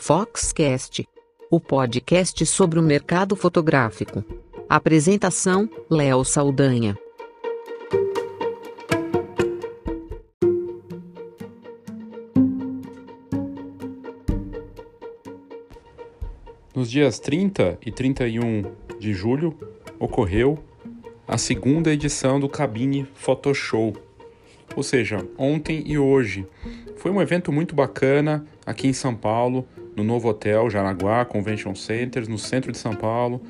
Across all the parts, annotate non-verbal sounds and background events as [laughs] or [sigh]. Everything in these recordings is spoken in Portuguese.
Foxcast, o podcast sobre o mercado fotográfico. Apresentação: Léo Saldanha. Nos dias 30 e 31 de julho ocorreu a segunda edição do Cabine Photoshow, ou seja, ontem e hoje. Foi um evento muito bacana aqui em São Paulo, no novo hotel Jaraguá Convention Center, no centro de São Paulo,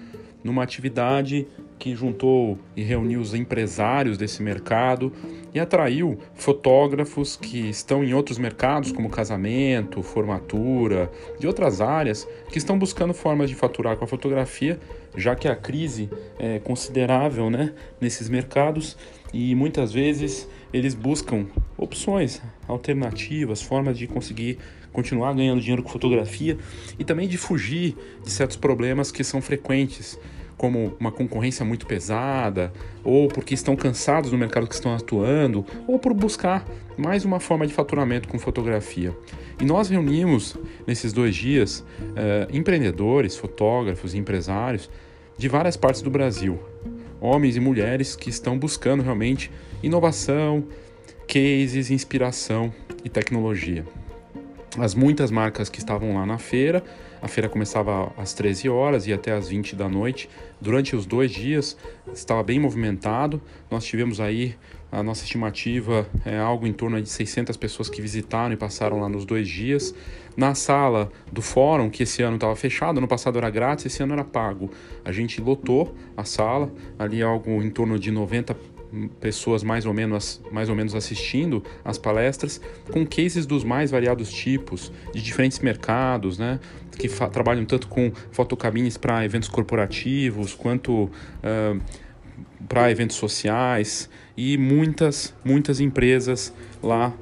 numa atividade que juntou e reuniu os empresários desse mercado e atraiu fotógrafos que estão em outros mercados, como casamento, formatura, de outras áreas, que estão buscando formas de faturar com a fotografia, já que a crise é considerável né, nesses mercados e muitas vezes eles buscam opções, alternativas, formas de conseguir continuar ganhando dinheiro com fotografia e também de fugir de certos problemas que são frequentes como uma concorrência muito pesada, ou porque estão cansados no mercado que estão atuando, ou por buscar mais uma forma de faturamento com fotografia. E nós reunimos nesses dois dias uh, empreendedores, fotógrafos empresários de várias partes do Brasil, homens e mulheres que estão buscando realmente inovação, cases, inspiração e tecnologia. As muitas marcas que estavam lá na feira a feira começava às 13 horas e até às 20 da noite. Durante os dois dias estava bem movimentado. Nós tivemos aí a nossa estimativa é algo em torno de 600 pessoas que visitaram e passaram lá nos dois dias. Na sala do fórum, que esse ano estava fechado, ano passado era grátis, esse ano era pago. A gente lotou a sala, ali algo em torno de 90 pessoas mais ou menos mais ou menos assistindo às palestras com cases dos mais variados tipos de diferentes mercados, né, que trabalham tanto com fotocabines para eventos corporativos quanto uh, para eventos sociais e muitas muitas empresas lá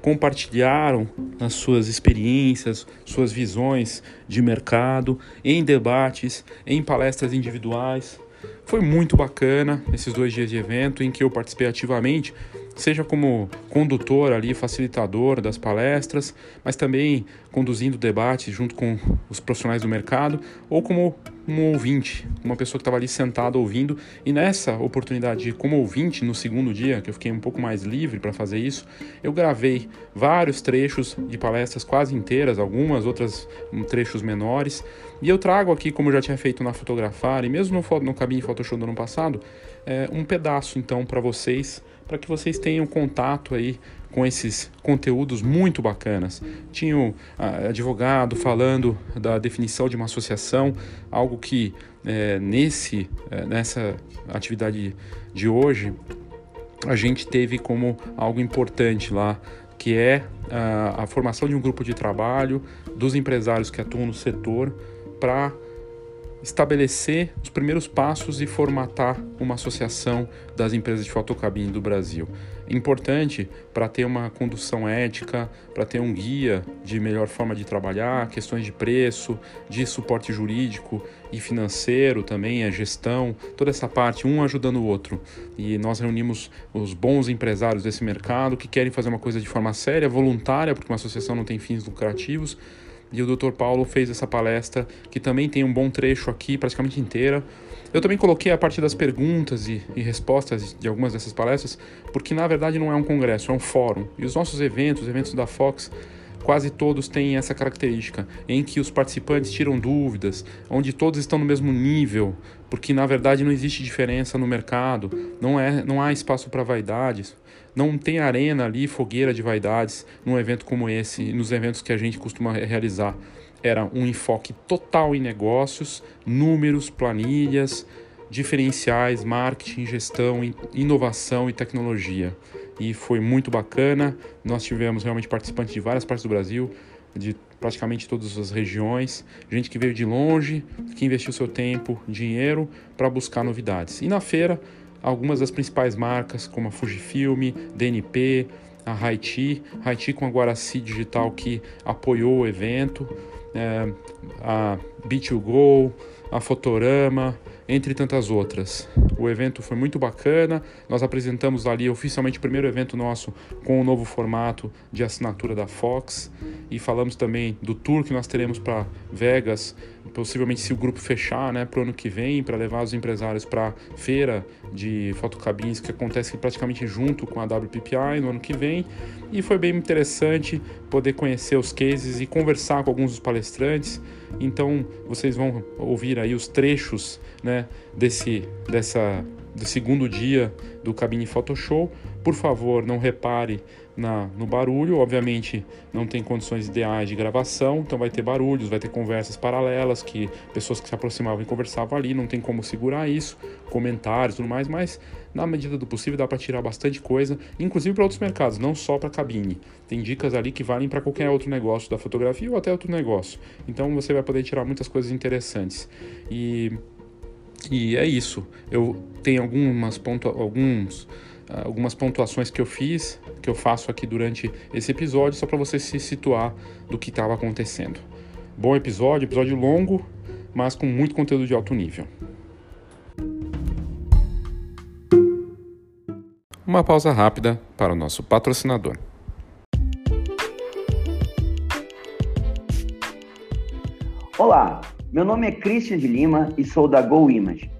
compartilharam as suas experiências, suas visões de mercado em debates, em palestras individuais. Foi muito bacana esses dois dias de evento em que eu participei ativamente, seja como condutor ali, facilitador das palestras, mas também conduzindo debates junto com os profissionais do mercado, ou como um ouvinte, uma pessoa que estava ali sentada ouvindo. E nessa oportunidade, como ouvinte, no segundo dia, que eu fiquei um pouco mais livre para fazer isso, eu gravei vários trechos de palestras quase inteiras, algumas outras um, trechos menores. E eu trago aqui, como eu já tinha feito na Fotografar, e mesmo no, no Cabine Photoshop do ano passado, é, um pedaço então para vocês, para que vocês tenham contato aí com esses conteúdos muito bacanas. Tinha o advogado falando da definição de uma associação, algo que é, nesse, é, nessa atividade de hoje a gente teve como algo importante lá, que é a, a formação de um grupo de trabalho dos empresários que atuam no setor para estabelecer os primeiros passos e formatar uma associação das empresas de fotocabine do Brasil. Importante para ter uma condução ética, para ter um guia de melhor forma de trabalhar, questões de preço, de suporte jurídico e financeiro também, a gestão, toda essa parte, um ajudando o outro. E nós reunimos os bons empresários desse mercado que querem fazer uma coisa de forma séria, voluntária, porque uma associação não tem fins lucrativos e o Dr. Paulo fez essa palestra, que também tem um bom trecho aqui, praticamente inteira. Eu também coloquei a parte das perguntas e, e, respostas de algumas dessas palestras, porque na verdade não é um congresso, é um fórum. E os nossos eventos, os eventos da Fox, quase todos têm essa característica, em que os participantes tiram dúvidas, onde todos estão no mesmo nível, porque na verdade não existe diferença no mercado, não, é, não há espaço para vaidades. Não tem arena ali, fogueira de vaidades num evento como esse, nos eventos que a gente costuma realizar. Era um enfoque total em negócios, números, planilhas, diferenciais, marketing, gestão, inovação e tecnologia. E foi muito bacana. Nós tivemos realmente participantes de várias partes do Brasil, de praticamente todas as regiões, gente que veio de longe, que investiu seu tempo, dinheiro para buscar novidades. E na feira algumas das principais marcas, como a Fujifilm, DNP, a Haiti, Haiti com a Guaraci Digital que apoiou o evento, é, a B2Go, a Fotorama, entre tantas outras. O evento foi muito bacana, nós apresentamos ali oficialmente o primeiro evento nosso com o novo formato de assinatura da Fox. E falamos também do tour que nós teremos para Vegas, possivelmente se o grupo fechar, né, para o ano que vem, para levar os empresários para a feira de fotocabines que acontece praticamente junto com a WPPI no ano que vem. E foi bem interessante poder conhecer os cases e conversar com alguns dos palestrantes. Então vocês vão ouvir aí os trechos né, desse, dessa, do segundo dia do Cabine Photoshow. Por favor, não repare na, no barulho. Obviamente, não tem condições ideais de gravação, então vai ter barulhos, vai ter conversas paralelas que pessoas que se aproximavam e conversavam ali, não tem como segurar isso, comentários, tudo mais, mas na medida do possível dá para tirar bastante coisa, inclusive para outros mercados, não só para cabine. Tem dicas ali que valem para qualquer outro negócio da fotografia ou até outro negócio. Então você vai poder tirar muitas coisas interessantes. E e é isso. Eu tenho algumas alguns algumas pontuações que eu fiz, que eu faço aqui durante esse episódio, só para você se situar do que estava acontecendo. Bom episódio, episódio longo, mas com muito conteúdo de alto nível. Uma pausa rápida para o nosso patrocinador. Olá, meu nome é Christian de Lima e sou da Go Image.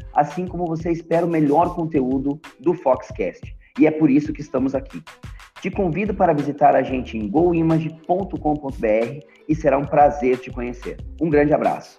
assim como você espera o melhor conteúdo do Foxcast. E é por isso que estamos aqui. Te convido para visitar a gente em goimage.com.br e será um prazer te conhecer. Um grande abraço.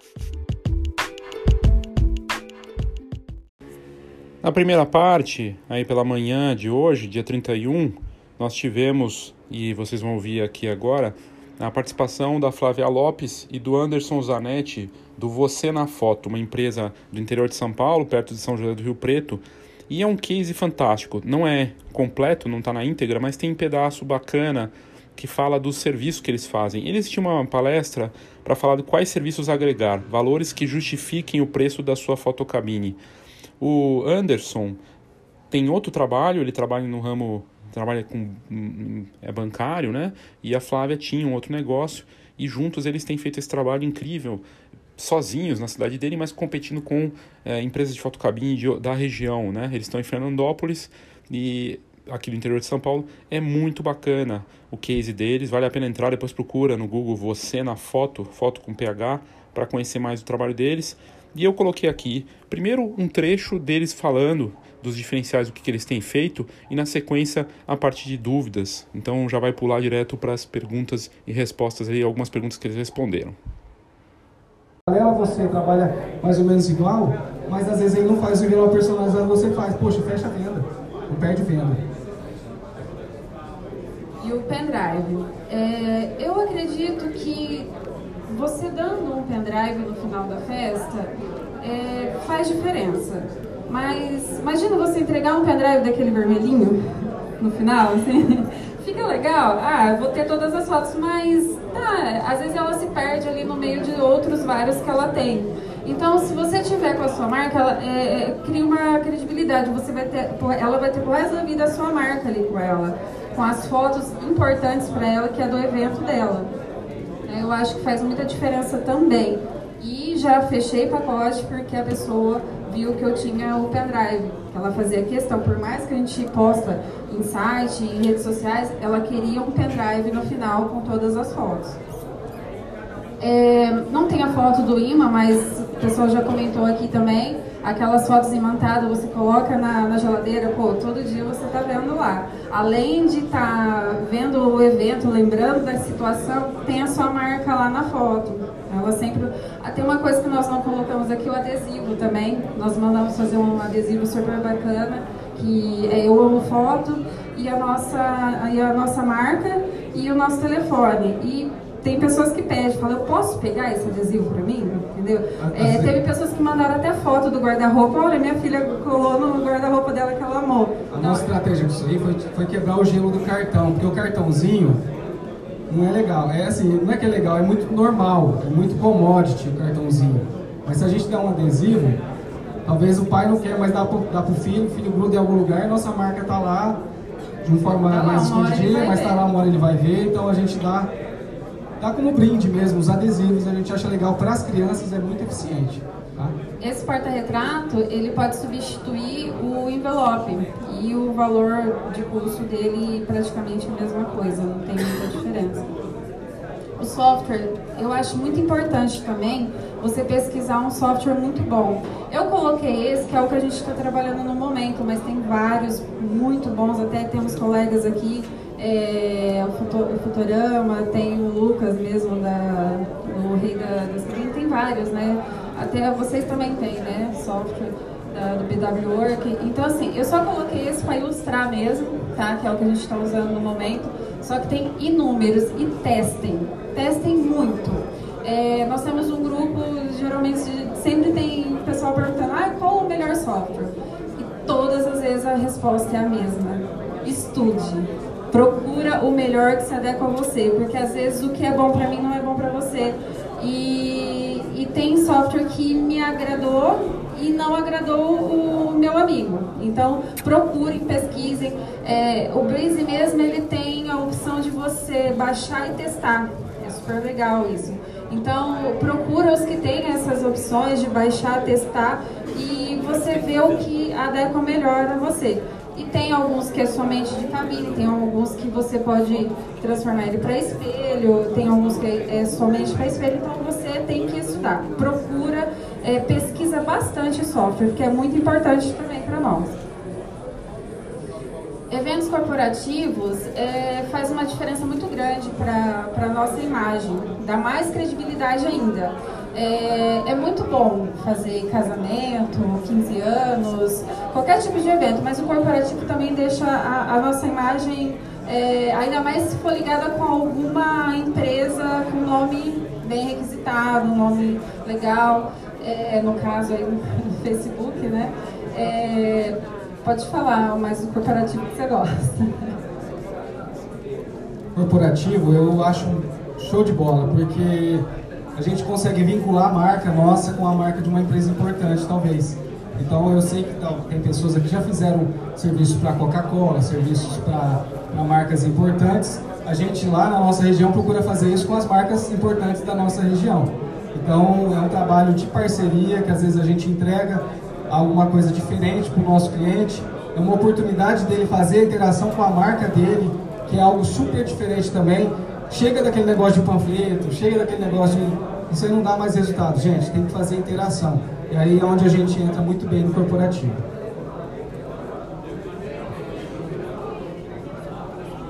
Na primeira parte, aí pela manhã de hoje, dia 31, nós tivemos, e vocês vão ouvir aqui agora, a participação da Flávia Lopes e do Anderson Zanetti, do Você na Foto, uma empresa do interior de São Paulo, perto de São José do Rio Preto. E é um case fantástico. Não é completo, não está na íntegra, mas tem um pedaço bacana que fala dos serviços que eles fazem. Eles tinham uma palestra para falar de quais serviços agregar, valores que justifiquem o preço da sua fotocabine. O Anderson tem outro trabalho, ele trabalha no ramo, trabalha com é bancário, né? E a Flávia tinha um outro negócio e juntos eles têm feito esse trabalho incrível, sozinhos na cidade dele, mas competindo com é, empresas de fotocabine de, da região, né? Eles estão em Fernandópolis e aqui no interior de São Paulo. É muito bacana o case deles, vale a pena entrar, depois procura no Google você na foto, foto com PH, para conhecer mais o trabalho deles. E eu coloquei aqui, primeiro, um trecho deles falando dos diferenciais, do que, que eles têm feito, e na sequência, a parte de dúvidas. Então já vai pular direto para as perguntas e respostas aí, algumas perguntas que eles responderam. Você trabalha mais ou menos igual, mas às vezes ele não faz o igual personalizado, você faz. Poxa, fecha a venda, não perde venda. E o pendrive. É, eu acredito que você dando um pendrive no final da festa é, faz diferença. Mas imagina você entregar um pendrive daquele vermelhinho no final, assim. [laughs] Fica legal. Ah, vou ter todas as fotos, mas tá, às vezes ela se perde ali no meio de outros vários que ela tem. Então, se você tiver com a sua marca, ela é, é, cria uma credibilidade. Você vai ter, ela vai ter por resto da vida a sua marca ali com ela, com as fotos importantes para ela, que é do evento dela. Eu acho que faz muita diferença também. E já fechei pacote porque a pessoa viu que eu tinha o pendrive. Ela fazia questão, por mais que a gente posta em site, em redes sociais, ela queria um pendrive no final com todas as fotos. É, não tem a foto do imã, mas o pessoal já comentou aqui também aquelas fotos imantadas, você coloca na, na, geladeira, pô, todo dia você tá vendo lá. Além de estar tá vendo o evento, lembrando da situação, tem a sua marca lá na foto. Ela sempre. Ah, tem uma coisa que nós não colocamos aqui, o adesivo também. Nós mandamos fazer um adesivo super bacana, que é Eu Amo Foto, e a nossa, e a nossa marca e o nosso telefone. E tem pessoas que pedem, falam, eu posso pegar esse adesivo para mim? Entendeu? É, teve pessoas que mandaram até foto do guarda-roupa, olha, minha filha colou no guarda-roupa dela que ela amou. A nossa estratégia disso aí foi, foi quebrar o gelo do cartão, porque o cartãozinho não é legal. É assim, não é que é legal, é muito normal, é muito commodity o cartãozinho. Mas se a gente der um adesivo, talvez o pai não quer mais dar pro, dar pro filho, o filho gruda em algum lugar, nossa marca tá lá de uma forma Tá mais escondidinha, mas tá lá uma hora ele vai ver, então a gente dá, dá como brinde mesmo, os adesivos, a gente acha legal para as crianças, é muito eficiente. Tá? Esse porta-retrato, ele pode substituir o envelope e o valor de custo dele praticamente a mesma coisa, não tem muita diferença. O software, eu acho muito importante também você pesquisar um software muito bom. Eu coloquei esse, que é o que a gente está trabalhando no momento, mas tem vários muito bons, até temos colegas aqui, é, o, Futo- o Futurama, tem o Lucas mesmo, da, o Rei da, Crianças, tem vários, né? Até vocês também têm, né? Software da, do BW Work. Então, assim, eu só coloquei esse para ilustrar mesmo, tá? Que é o que a gente está usando no momento. Só que tem inúmeros e testem. Testem muito. É, nós temos um grupo, geralmente sempre tem pessoal perguntando, ah, qual o melhor software? E todas as vezes a resposta é a mesma. Estude. Procura o melhor que se adequa a você, porque às vezes o que é bom para mim não é bom para você. E, e tem software que me agradou e não agradou o meu amigo. Então procurem, pesquisem. É, o Breeze mesmo ele tem a opção de você baixar e testar. É super legal isso. Então procura os que têm essas opções de baixar, testar e você vê o que adequa melhor a você. E tem alguns que é somente de cabine, tem alguns que você pode transformar ele para espelho, tem alguns que é somente para espelho, então você tem que estudar. Procura, é, pesquisa bastante software, que é muito importante também para nós. Eventos corporativos é, faz uma diferença muito grande para a nossa imagem, dá mais credibilidade ainda. É, é muito bom fazer casamento, 15 anos, qualquer tipo de evento, mas o corporativo também deixa a, a nossa imagem, é, ainda mais se for ligada com alguma empresa com nome bem requisitado, um nome legal, é, no caso aí [laughs] no Facebook, né? É, pode falar mais do corporativo que você gosta. corporativo eu acho show de bola, porque a gente consegue vincular a marca nossa com a marca de uma empresa importante, talvez. Então eu sei que tal, tem pessoas aqui que já fizeram serviços para Coca-Cola, serviços para marcas importantes. A gente lá na nossa região procura fazer isso com as marcas importantes da nossa região. Então é um trabalho de parceria que às vezes a gente entrega alguma coisa diferente para o nosso cliente. É uma oportunidade dele fazer a interação com a marca dele, que é algo super diferente também. Chega daquele negócio de panfleto, chega daquele negócio de. Isso aí não dá mais resultado, gente. Tem que fazer interação. E aí é onde a gente entra muito bem no corporativo.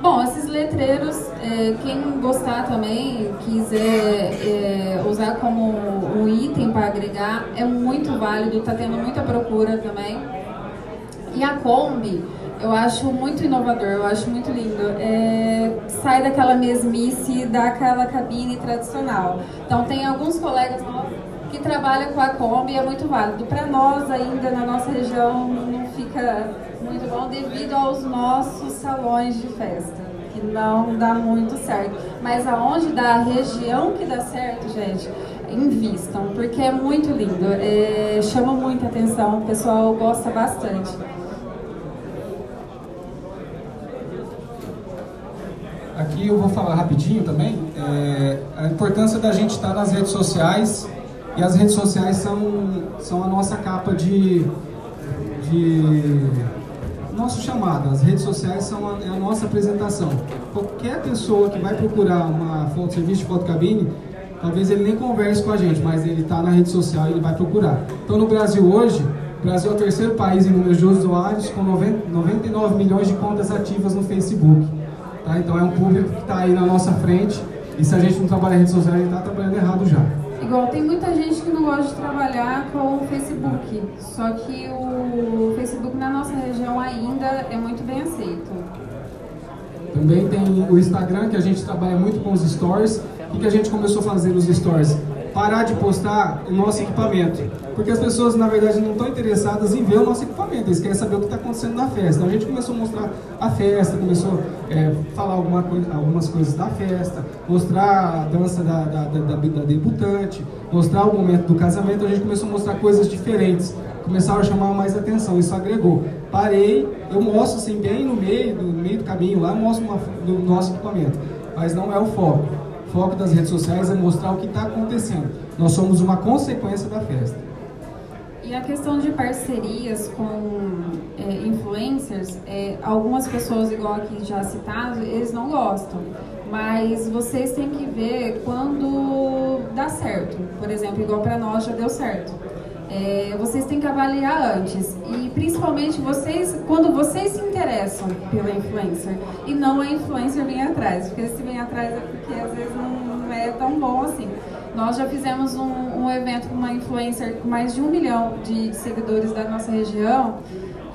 Bom, esses letreiros, é, quem gostar também, quiser é, usar como um item para agregar, é muito válido, está tendo muita procura também. E a Kombi, eu acho muito inovador, eu acho muito lindo. É, sai daquela mesmice daquela cabine tradicional. Então tem alguns colegas que trabalham com a Kombi, é muito válido. Para nós ainda na nossa região não fica muito bom devido aos nossos salões de festa, que não dá muito certo. Mas aonde dá, a região que dá certo, gente, invistam, porque é muito lindo, é, chama muita atenção, o pessoal gosta bastante. Aqui eu vou falar rapidinho também é, a importância da gente estar nas redes sociais e as redes sociais são, são a nossa capa de, de nosso chamado. As redes sociais são a, é a nossa apresentação. Qualquer pessoa que vai procurar uma foto, serviço de fotocabine, talvez ele nem converse com a gente, mas ele está na rede social e ele vai procurar. Então no Brasil hoje, o Brasil é o terceiro país em número de usuários com 90, 99 milhões de contas ativas no Facebook. Tá? Então é um público que está aí na nossa frente e se a gente não trabalha em rede social, a gente está trabalhando errado já. Igual tem muita gente que não gosta de trabalhar com o Facebook, só que o Facebook na nossa região ainda é muito bem aceito. Também tem o Instagram, que a gente trabalha muito com os stories. o que a gente começou a fazer nos stories? Parar de postar o nosso equipamento. Porque as pessoas, na verdade, não estão interessadas em ver o nosso equipamento, eles querem saber o que está acontecendo na festa. Então a gente começou a mostrar a festa, começou a é, falar alguma coisa, algumas coisas da festa, mostrar a dança da, da, da, da debutante, mostrar o momento do casamento, a gente começou a mostrar coisas diferentes começaram a chamar mais atenção, isso agregou. Parei, eu mostro assim, bem no meio, no meio do caminho lá, mostro uma, do nosso equipamento, mas não é o foco. Foco das redes sociais é mostrar o que está acontecendo. Nós somos uma consequência da festa. E a questão de parcerias com é, influencers, é, algumas pessoas, igual aqui já citado, eles não gostam. Mas vocês têm que ver quando dá certo. Por exemplo, igual para nós já deu certo. É, vocês têm que avaliar antes e principalmente vocês quando vocês se interessam pela influencer e não a influencer vem atrás porque se vem atrás é porque às vezes não tão bom assim nós já fizemos um, um evento com uma influencer com mais de um milhão de seguidores da nossa região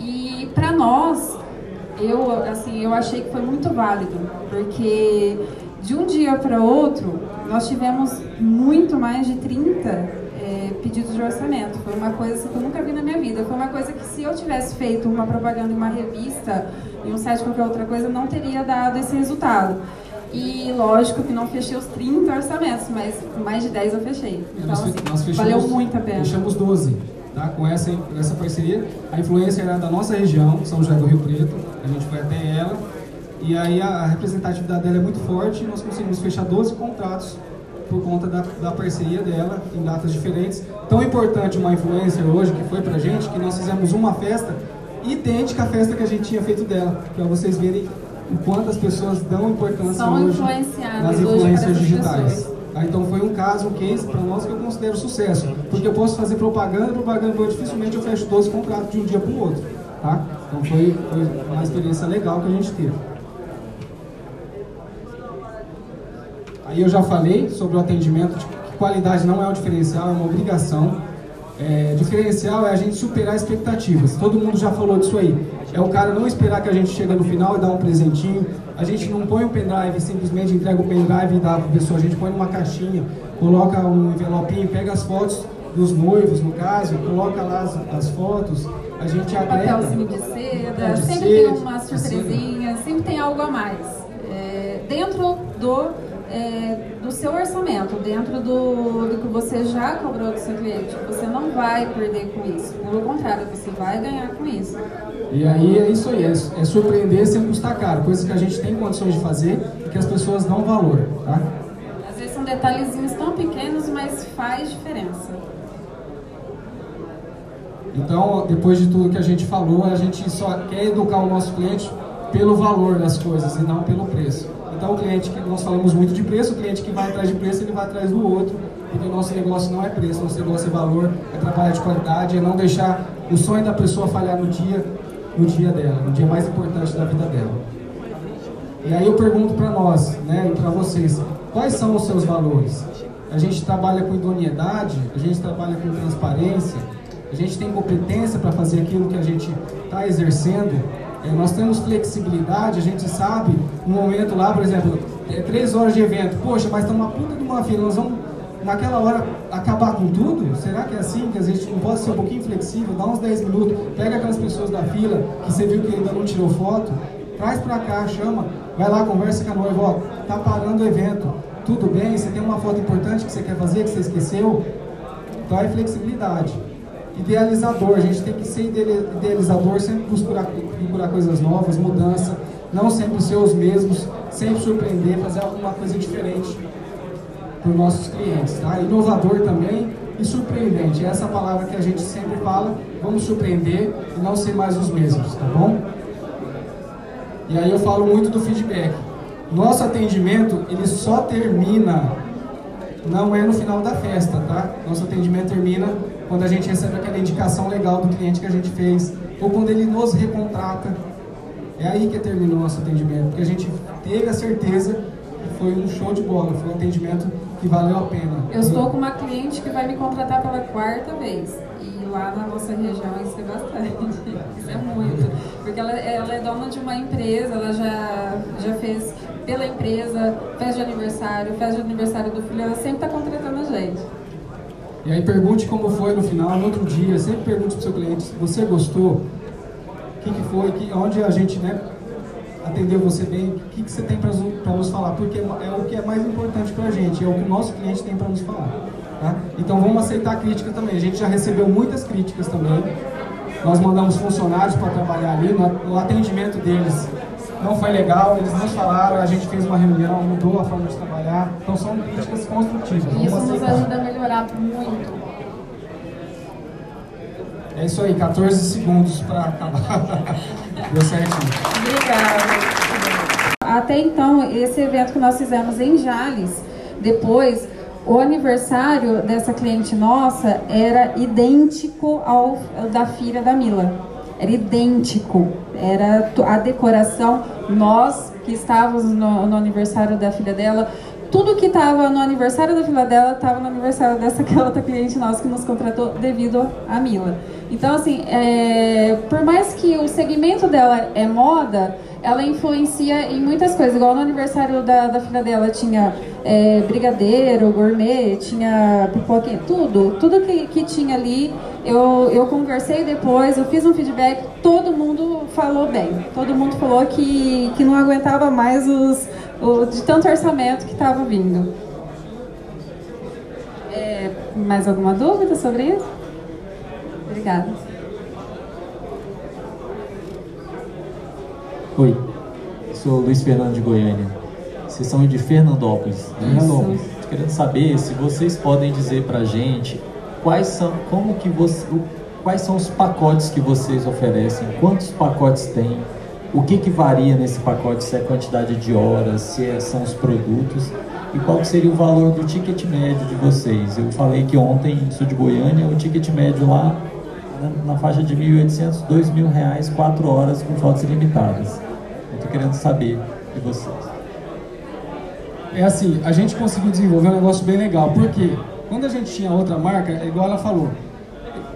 e para nós eu assim eu achei que foi muito válido porque de um dia para outro nós tivemos muito mais de 30 é, pedidos de orçamento. Foi uma coisa assim, que eu nunca vi na minha vida. Foi uma coisa que se eu tivesse feito uma propaganda em uma revista, em um site qualquer outra coisa, não teria dado esse resultado. E lógico que não fechei os 30 orçamentos, mas mais de 10 eu fechei. Então, nós, assim, nós fechamos, valeu muito a pena. Fechamos 12. Tá? Com essa, essa parceria, a influência era da nossa região, São José do Rio Preto, a gente foi até ela, e aí a representatividade dela é muito forte, e nós conseguimos fechar 12 contratos por conta da, da parceria dela em datas diferentes. Tão importante uma influencer hoje que foi pra gente que nós fizemos uma festa idêntica à festa que a gente tinha feito dela, para vocês verem o quanto as pessoas dão importância São hoje nas influências digitais. Tá, então foi um caso, um case para nós que eu considero sucesso, porque eu posso fazer propaganda, propaganda dificilmente eu fecho 12 contratos de um dia para o outro. Tá? Então foi, foi uma experiência legal que a gente teve. Aí eu já falei sobre o atendimento, que qualidade não é um diferencial, é uma obrigação. É, diferencial é a gente superar expectativas. Todo mundo já falou disso aí. É o cara não esperar que a gente chega no final e dá um presentinho. A gente não põe o pendrive simplesmente entrega o pendrive e dá para pessoa. A gente põe numa caixinha, coloca um envelopinho, pega as fotos dos noivos, no caso, coloca lá as, as fotos. A gente agrega. Papelzinho de seda, de sempre seda, tem uma surpresinha, sempre tem algo a mais. É, dentro do é, do seu orçamento, dentro do, do que você já cobrou do seu cliente. Você não vai perder com isso. Pelo contrário, você vai ganhar com isso. E aí é isso aí, é, é surpreender sem custar caro, coisas que a gente tem condições de fazer e que as pessoas dão valor, tá? Às vezes são detalhezinhos tão pequenos, mas faz diferença. Então, depois de tudo que a gente falou, a gente só quer educar o nosso cliente pelo valor das coisas e não pelo preço. Então, o cliente que nós falamos muito de preço, o cliente que vai atrás de preço, ele vai atrás do outro, porque o nosso negócio não é preço, nosso negócio é valor, é trabalho de qualidade, é não deixar o sonho da pessoa falhar no dia, no dia dela, no dia mais importante da vida dela. E aí eu pergunto para nós, né, e para vocês, quais são os seus valores? A gente trabalha com idoneidade, a gente trabalha com transparência, a gente tem competência para fazer aquilo que a gente está exercendo, é, nós temos flexibilidade, a gente sabe, no momento lá, por exemplo, é, três horas de evento, poxa, mas estamos uma puta de uma fila, nós vamos naquela hora acabar com tudo? Será que é assim? Que a gente não pode ser um pouquinho flexível, dá uns 10 minutos, pega aquelas pessoas da fila que você viu que ainda não tirou foto, traz pra cá, chama, vai lá, conversa com a noiva, ó, tá parando o evento, tudo bem? Você tem uma foto importante que você quer fazer, que você esqueceu? Então é flexibilidade idealizador, a gente tem que ser idealizador, sempre procurar, procurar coisas novas, mudança, não sempre ser os mesmos, sempre surpreender, fazer alguma coisa diferente para os nossos clientes. Tá? Inovador também e surpreendente, essa é palavra que a gente sempre fala, vamos surpreender e não ser mais os mesmos, tá bom? E aí eu falo muito do feedback. Nosso atendimento, ele só termina, não é no final da festa, tá? Nosso atendimento termina quando a gente recebe aquela indicação legal do cliente que a gente fez, ou quando ele nos recontrata. É aí que termina o nosso atendimento, porque a gente teve a certeza que foi um show de bola, foi um atendimento que valeu a pena. Eu estou com uma cliente que vai me contratar pela quarta vez. E lá na nossa região isso é bastante. [laughs] Isso é muito. Porque ela, ela é dona de uma empresa, ela já, já fez pela empresa, festa de aniversário, festa de aniversário do filho, ela sempre está contratando a gente. E aí pergunte como foi no final, no outro dia, sempre pergunte para o seu cliente, você gostou? O que, que foi, que, onde a gente né, atendeu você bem, o que, que você tem para nos falar, porque é o que é mais importante para a gente, é o que o nosso cliente tem para nos falar. Tá? Então vamos aceitar a crítica também, a gente já recebeu muitas críticas também, nós mandamos funcionários para trabalhar ali, no atendimento deles não foi legal, eles nos falaram, a gente fez uma reunião, mudou a forma de trabalhar, então são críticas construtivas. Isso nos ajuda a melhorar muito. É isso aí, 14 segundos para acabar. [laughs] Deu certinho. Obrigada. Até então, esse evento que nós fizemos em Jales, depois, o aniversário dessa cliente nossa era idêntico ao da filha da Mila. Era idêntico. Era a decoração. Nós que estávamos no, no aniversário da filha dela, tudo que estava no aniversário da filha dela estava no aniversário dessa [laughs] outra cliente nossa que nos contratou devido a Mila. Então, assim, é, por mais que o segmento dela é moda, ela influencia em muitas coisas. Igual no aniversário da, da filha dela tinha é, brigadeiro, gourmet, tinha pipoquinha, tudo. Tudo que, que tinha ali, eu, eu conversei depois, eu fiz um feedback, todo mundo falou bem. Todo mundo falou que, que não aguentava mais os, o, de tanto orçamento que estava vindo. É, mais alguma dúvida sobre isso? Obrigada. Oi, sou Luiz Fernando de Goiânia. Vocês são de Fernandópolis. Né? Fernandópolis. Querendo saber se vocês podem dizer pra gente quais são, como que você, quais são os pacotes que vocês oferecem, quantos pacotes tem, o que que varia nesse pacote, se é a quantidade de horas, se é, são os produtos e qual seria o valor do ticket médio de vocês. Eu falei que ontem, sou de Goiânia, o ticket médio lá na, na faixa de 1.800, 2.000 reais, 4 horas com fotos ilimitadas. Eu estou querendo saber de vocês. É assim, a gente conseguiu desenvolver um negócio bem legal, porque quando a gente tinha outra marca, é igual ela falou,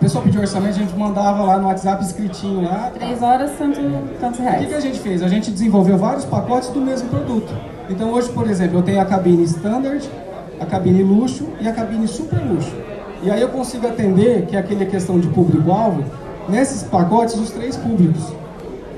pessoal pediu orçamento, a gente mandava lá no WhatsApp escritinho lá. Três horas, tanto, tantos reais. O que, que a gente fez? A gente desenvolveu vários pacotes do mesmo produto. Então hoje, por exemplo, eu tenho a cabine standard, a cabine luxo e a cabine super luxo. E aí eu consigo atender, que é aquele questão de público-alvo, nesses pacotes os três públicos.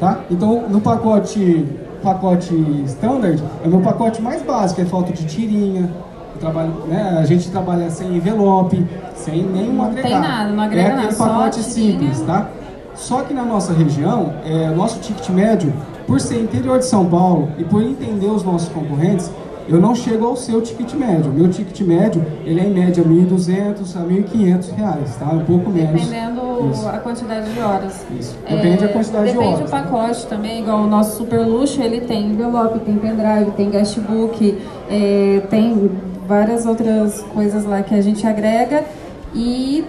Tá? Então no pacote, pacote standard, é o meu pacote mais básico, é foto de tirinha, trabalho, né, a gente trabalha sem envelope, sem nenhum não agregado. Tem nada, não agrega é aquele nada, pacote simples, tá? Só que na nossa região, é, nosso ticket médio, por ser interior de São Paulo e por entender os nossos concorrentes, eu não chego ao seu ticket médio. Meu ticket médio, ele é em média 1.200 a 1.500 reais, tá? Um pouco menos. Dependendo Isso. a quantidade de horas. Isso. Depende é, a quantidade de horas. Depende do pacote também, igual o nosso super luxo, ele tem envelope, tem pendrive, tem guestbook, é, tem várias outras coisas lá que a gente agrega e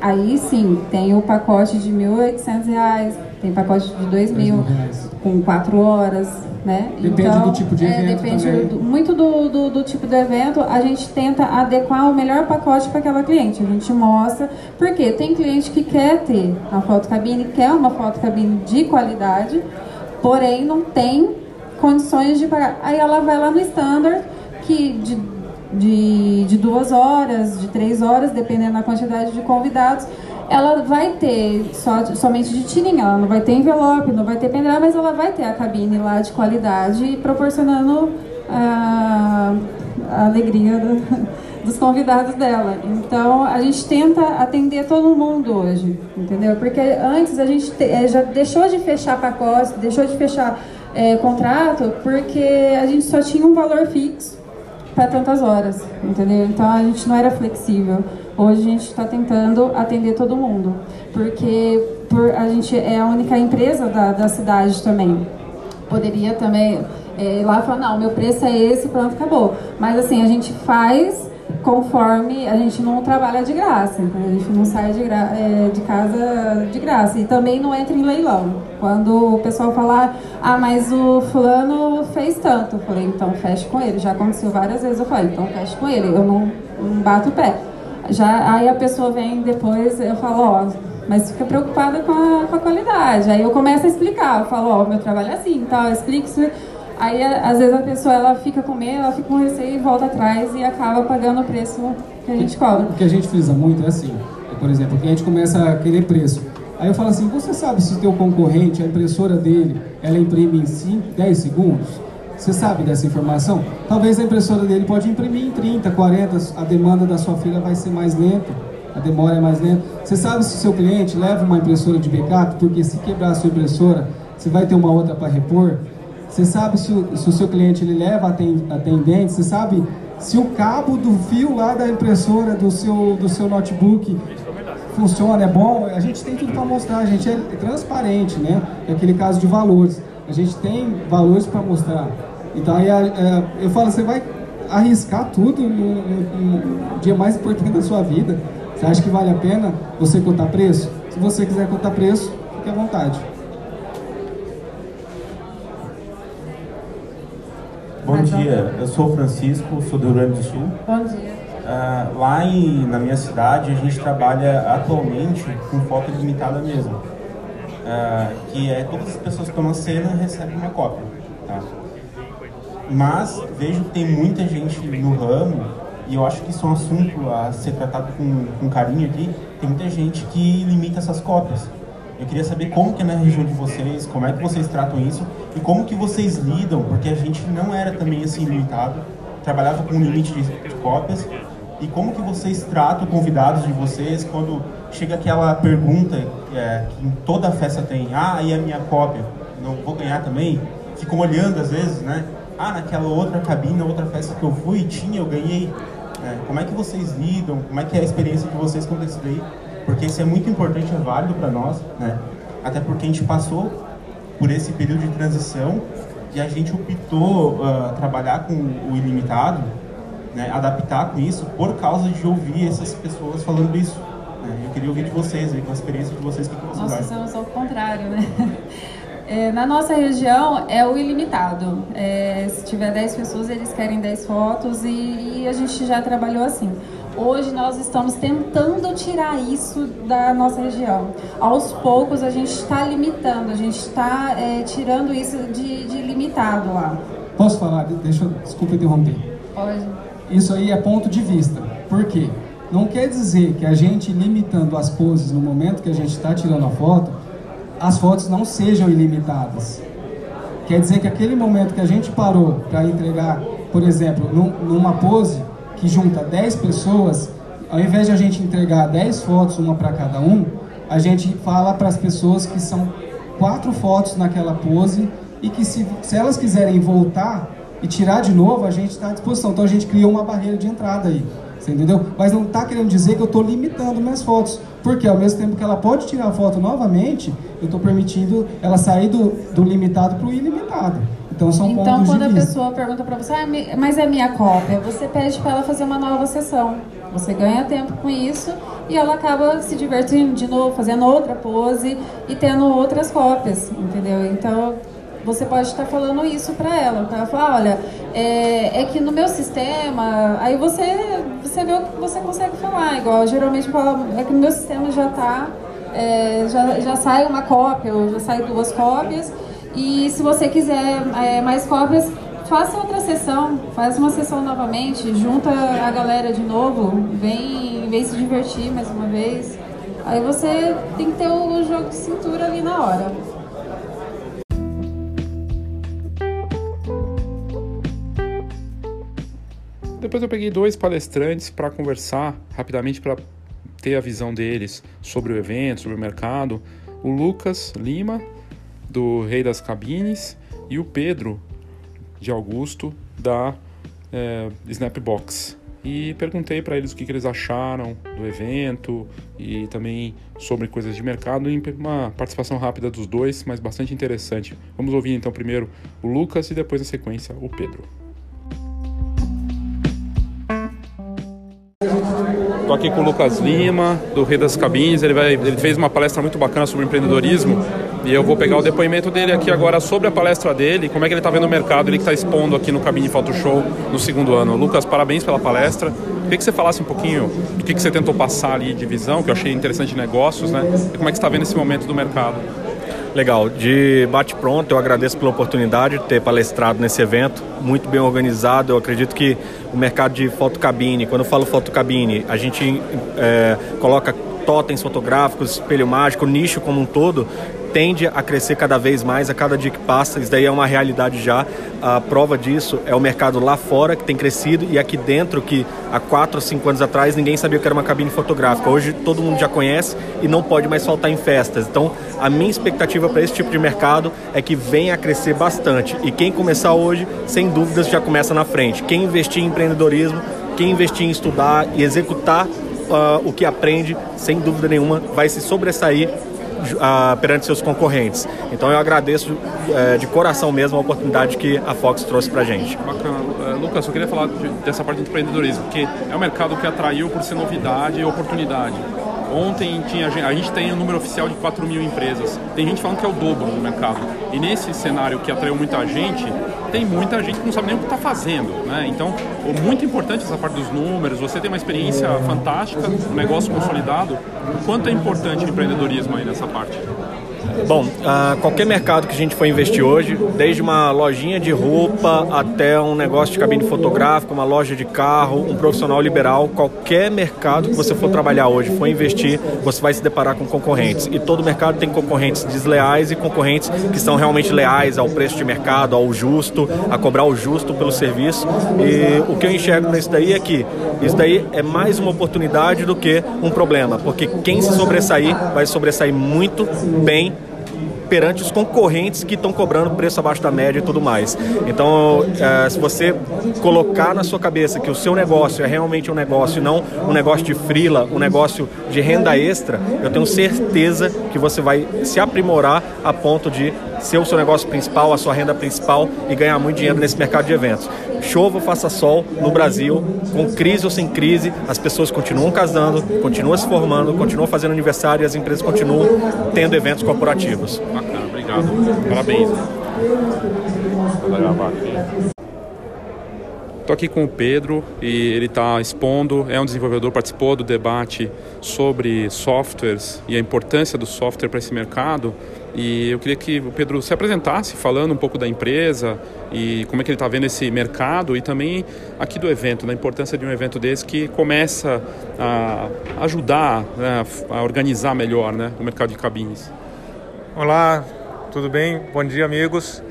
aí sim, tem o pacote de R$ 1.800, tem pacote de R$ 2.000 com 4 horas, né? Depende então, do tipo de evento é, depende. Do, muito do, do, do, tipo de evento, a gente tenta adequar o melhor pacote para aquela cliente. A gente mostra, porque tem cliente que quer ter a foto cabine, quer uma foto cabine de qualidade, porém não tem condições de pagar. Aí ela vai lá no standard, que de, de, de duas horas, de três horas, dependendo da quantidade de convidados, ela vai ter só, somente de tirinha, ela não vai ter envelope, não vai ter pendrive, mas ela vai ter a cabine lá de qualidade, proporcionando a, a alegria do, [laughs] dos convidados dela. Então a gente tenta atender todo mundo hoje, entendeu? Porque antes a gente te, eh, já deixou de fechar pacotes, deixou de fechar é, contrato, porque a gente só tinha um valor fixo para tantas horas, entendeu? Então a gente não era flexível. Hoje a gente está tentando atender todo mundo, porque por, a gente é a única empresa da, da cidade também. Poderia também é, ir lá falar, não, meu preço é esse, pronto, acabou. Mas assim, a gente faz conforme a gente não trabalha de graça, então a gente não sai de, é, de, casa de graça e também não entra em leilão. Quando o pessoal falar, ah, mas o fulano fez tanto, eu falei, então feche com ele. Já aconteceu várias vezes, eu falei, então feche com ele, eu não, não bato o pé. Já, aí a pessoa vem depois, eu falo, ó, mas fica preocupada com a, com a qualidade. Aí eu começo a explicar, eu falo, ó, meu trabalho é assim, tal, eu explico isso. Aí, às vezes, a pessoa ela fica com medo, ela fica com receio e volta atrás e acaba pagando o preço que a gente cobra. O que a gente frisa muito é assim, por exemplo, que a gente começa a querer preço. Aí eu falo assim, você sabe se o teu concorrente, a impressora dele, ela imprime em 5, 10 segundos? Você sabe dessa informação? Talvez a impressora dele pode imprimir em 30, 40, a demanda da sua filha vai ser mais lenta, a demora é mais lenta. Você sabe se o seu cliente leva uma impressora de backup, porque se quebrar a sua impressora, você vai ter uma outra para repor? Você sabe se o, se o, seu cliente ele leva atendente? Você sabe se o cabo do fio lá da impressora do seu, do seu notebook funciona, é bom? A gente tem tudo para mostrar, a gente é transparente, né? É aquele caso de valores. A gente tem valores para mostrar. Então aí é, eu falo, você vai arriscar tudo no, no, no, dia mais importante da sua vida. Você acha que vale a pena você contar preço? Se você quiser contar preço, fique à vontade. Bom dia, eu sou Francisco, sou do Rio Grande do Sul. Bom dia. Uh, lá em, na minha cidade, a gente trabalha atualmente com foto limitada mesmo. Uh, que é todas as pessoas que estão na cena recebem uma cópia. Tá? Mas vejo que tem muita gente no ramo, e eu acho que isso é um assunto a ser tratado com, com carinho aqui, tem muita gente que limita essas cópias. Eu queria saber como que é na região de vocês, como é que vocês tratam isso e como que vocês lidam, porque a gente não era também assim limitado, trabalhava com um limite de, cópias. E como que vocês tratam convidados de vocês quando chega aquela pergunta é, que em toda festa tem, ah, e a minha cópia, não vou ganhar também? Ficam olhando às vezes, né? Ah, naquela outra cabine, outra festa que eu fui, tinha, eu ganhei. É, como é que vocês lidam? Como é que é a experiência de vocês com isso daí? Porque isso é muito importante, é válido para nós, né? Até porque a gente passou por esse período de transição e a gente optou uh, trabalhar com o ilimitado, né? adaptar com isso por causa de ouvir essas pessoas falando isso. Né? Eu queria ouvir de vocês, com a experiência de vocês, o que, que vocês Nossa, acham? Nossa, eu sou o contrário, né? [laughs] É, na nossa região é o ilimitado. É, se tiver 10 pessoas, eles querem 10 fotos e, e a gente já trabalhou assim. Hoje nós estamos tentando tirar isso da nossa região. Aos poucos a gente está limitando, a gente está é, tirando isso de, de, limitado lá. Posso falar? Deixa, desculpa interromper. Pode. Isso aí é ponto de vista. Por quê? Não quer dizer que a gente limitando as poses no momento que a gente está tirando a foto, as fotos não sejam ilimitadas. Quer dizer que aquele momento que a gente parou para entregar, por exemplo, num, numa pose, que junta 10 pessoas, ao invés de a gente entregar 10 fotos, uma para cada um, a gente fala para as pessoas que são quatro fotos naquela pose e que se, se elas quiserem voltar e tirar de novo, a gente está à disposição. Então a gente criou uma barreira de entrada aí. Você entendeu? Mas não está querendo dizer que eu estou limitando minhas fotos. Porque ao mesmo tempo que ela pode tirar a foto novamente, eu estou permitindo ela sair do, do limitado para o ilimitado. Então são então, pontos quando de a pessoa pergunta para você, ah, mas é minha cópia, você pede para ela fazer uma nova sessão. Você ganha tempo com isso e ela acaba se divertindo de novo, fazendo outra pose e tendo outras cópias, entendeu? Então você pode estar falando isso para ela, ela falar, olha, é, é, que no meu sistema, aí você você vê o que você consegue falar, igual geralmente fala, é que no meu sistema já tá, é, já, já sai uma cópia, ou já sai duas cópias e se você quiser é, mais cópias, faça outra sessão, faz uma sessão novamente, junta a galera de novo, vem, vem se divertir mais uma vez. Aí você tem que ter o jogo de cintura ali na hora. Depois eu peguei dois palestrantes para conversar rapidamente para ter a visão deles sobre o evento, sobre o mercado. O Lucas Lima, do Rei das Cabines, e o Pedro de Augusto, da é, Snapbox. E perguntei para eles o que, que, eles acharam do evento e também sobre coisas de mercado, em uma participação rápida dos dois, mas bastante interessante. Vamos ouvir então primeiro o Lucas e depois, na sequência, o Pedro. Estou aqui com o Lucas Lima, do Rei das Cabines. Ele, vai, ele fez uma palestra muito bacana sobre empreendedorismo e eu vou pegar o depoimento dele aqui agora sobre a palestra dele, como é que ele está vendo o mercado, ele que está expondo aqui no Cabine Photo Show no segundo ano. Lucas, parabéns pela palestra. Queria que você falasse um pouquinho do que, que você tentou passar ali de visão, que eu achei interessante de negócios, né? E como é que você está vendo esse momento do mercado. Legal, de bate-pronto, eu agradeço pela oportunidade de ter palestrado nesse evento, muito bem organizado. Eu acredito que o mercado de fotocabine, quando eu falo fotocabine, a gente é, coloca totens fotográficos, espelho mágico, nicho como um todo, tende a crescer cada vez mais a cada dia que passa. Isso daí é uma realidade já. A prova disso é o mercado lá fora que tem crescido e aqui dentro que há quatro ou cinco anos atrás ninguém sabia que era uma cabine fotográfica. Hoje todo mundo já conhece e não pode mais faltar em festas. Então a minha expectativa para esse tipo de mercado é que venha a crescer bastante. E quem começar hoje, sem dúvidas, já começa na frente. Quem investir em empreendedorismo, quem investir em estudar e executar Uh, o que aprende, sem dúvida nenhuma, vai se sobressair perante seus concorrentes. Então eu agradeço uh, de coração mesmo a oportunidade que a Fox trouxe para gente. Bacana. Uh, Lucas, eu queria falar de, dessa parte de empreendedorismo, porque é um mercado que atraiu por ser novidade e oportunidade. Ontem tinha, a gente tem um número oficial de 4 mil empresas. Tem gente falando que é o dobro no mercado. E nesse cenário que atraiu muita gente, tem muita gente que não sabe nem o que está fazendo. Né? Então, muito importante essa parte dos números. Você tem uma experiência fantástica, um negócio consolidado. Quanto é importante o empreendedorismo aí nessa parte? Bom, uh, qualquer mercado que a gente for investir hoje, desde uma lojinha de roupa até um negócio de cabine fotográfica, uma loja de carro, um profissional liberal, qualquer mercado que você for trabalhar hoje, for investir, você vai se deparar com concorrentes. E todo mercado tem concorrentes desleais e concorrentes que são realmente leais ao preço de mercado, ao justo, a cobrar o justo pelo serviço. E o que eu enxergo nisso daí é que isso daí é mais uma oportunidade do que um problema, porque quem se sobressair vai sobressair muito bem perante os concorrentes que estão cobrando preço abaixo da média e tudo mais. Então, é, se você colocar na sua cabeça que o seu negócio é realmente um negócio e não um negócio de frila, um negócio de renda extra, eu tenho certeza que você vai se aprimorar a ponto de ser o seu negócio principal, a sua renda principal e ganhar muito dinheiro nesse mercado de eventos. Chova ou faça sol no Brasil, com crise ou sem crise, as pessoas continuam casando, continuam se formando, continuam fazendo aniversário e as empresas continuam tendo eventos corporativos. Bacana, obrigado. Parabéns. Estou aqui com o Pedro e ele está expondo, é um desenvolvedor, participou do debate sobre softwares e a importância do software para esse mercado. E eu queria que o Pedro se apresentasse falando um pouco da empresa e como é que ele está vendo esse mercado e também aqui do evento, da importância de um evento desse que começa a ajudar né, a organizar melhor né, o mercado de cabines. Olá, tudo bem? Bom dia, amigos.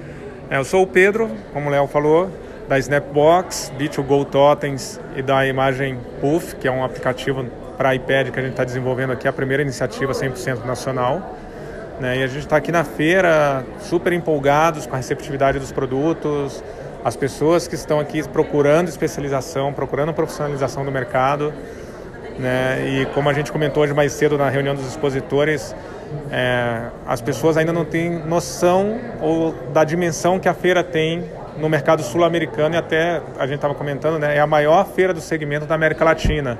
É, eu sou o Pedro, como o Léo falou, da Snapbox, B2Go Totems e da Imagem Puff, que é um aplicativo para iPad que a gente está desenvolvendo aqui, a primeira iniciativa 100% nacional. Né? E a gente está aqui na feira super empolgados com a receptividade dos produtos, as pessoas que estão aqui procurando especialização, procurando profissionalização do mercado. Né? E como a gente comentou hoje mais cedo na reunião dos expositores, é, as pessoas ainda não têm noção ou da dimensão que a feira tem no mercado sul-americano e até a gente estava comentando, né, é a maior feira do segmento da América Latina.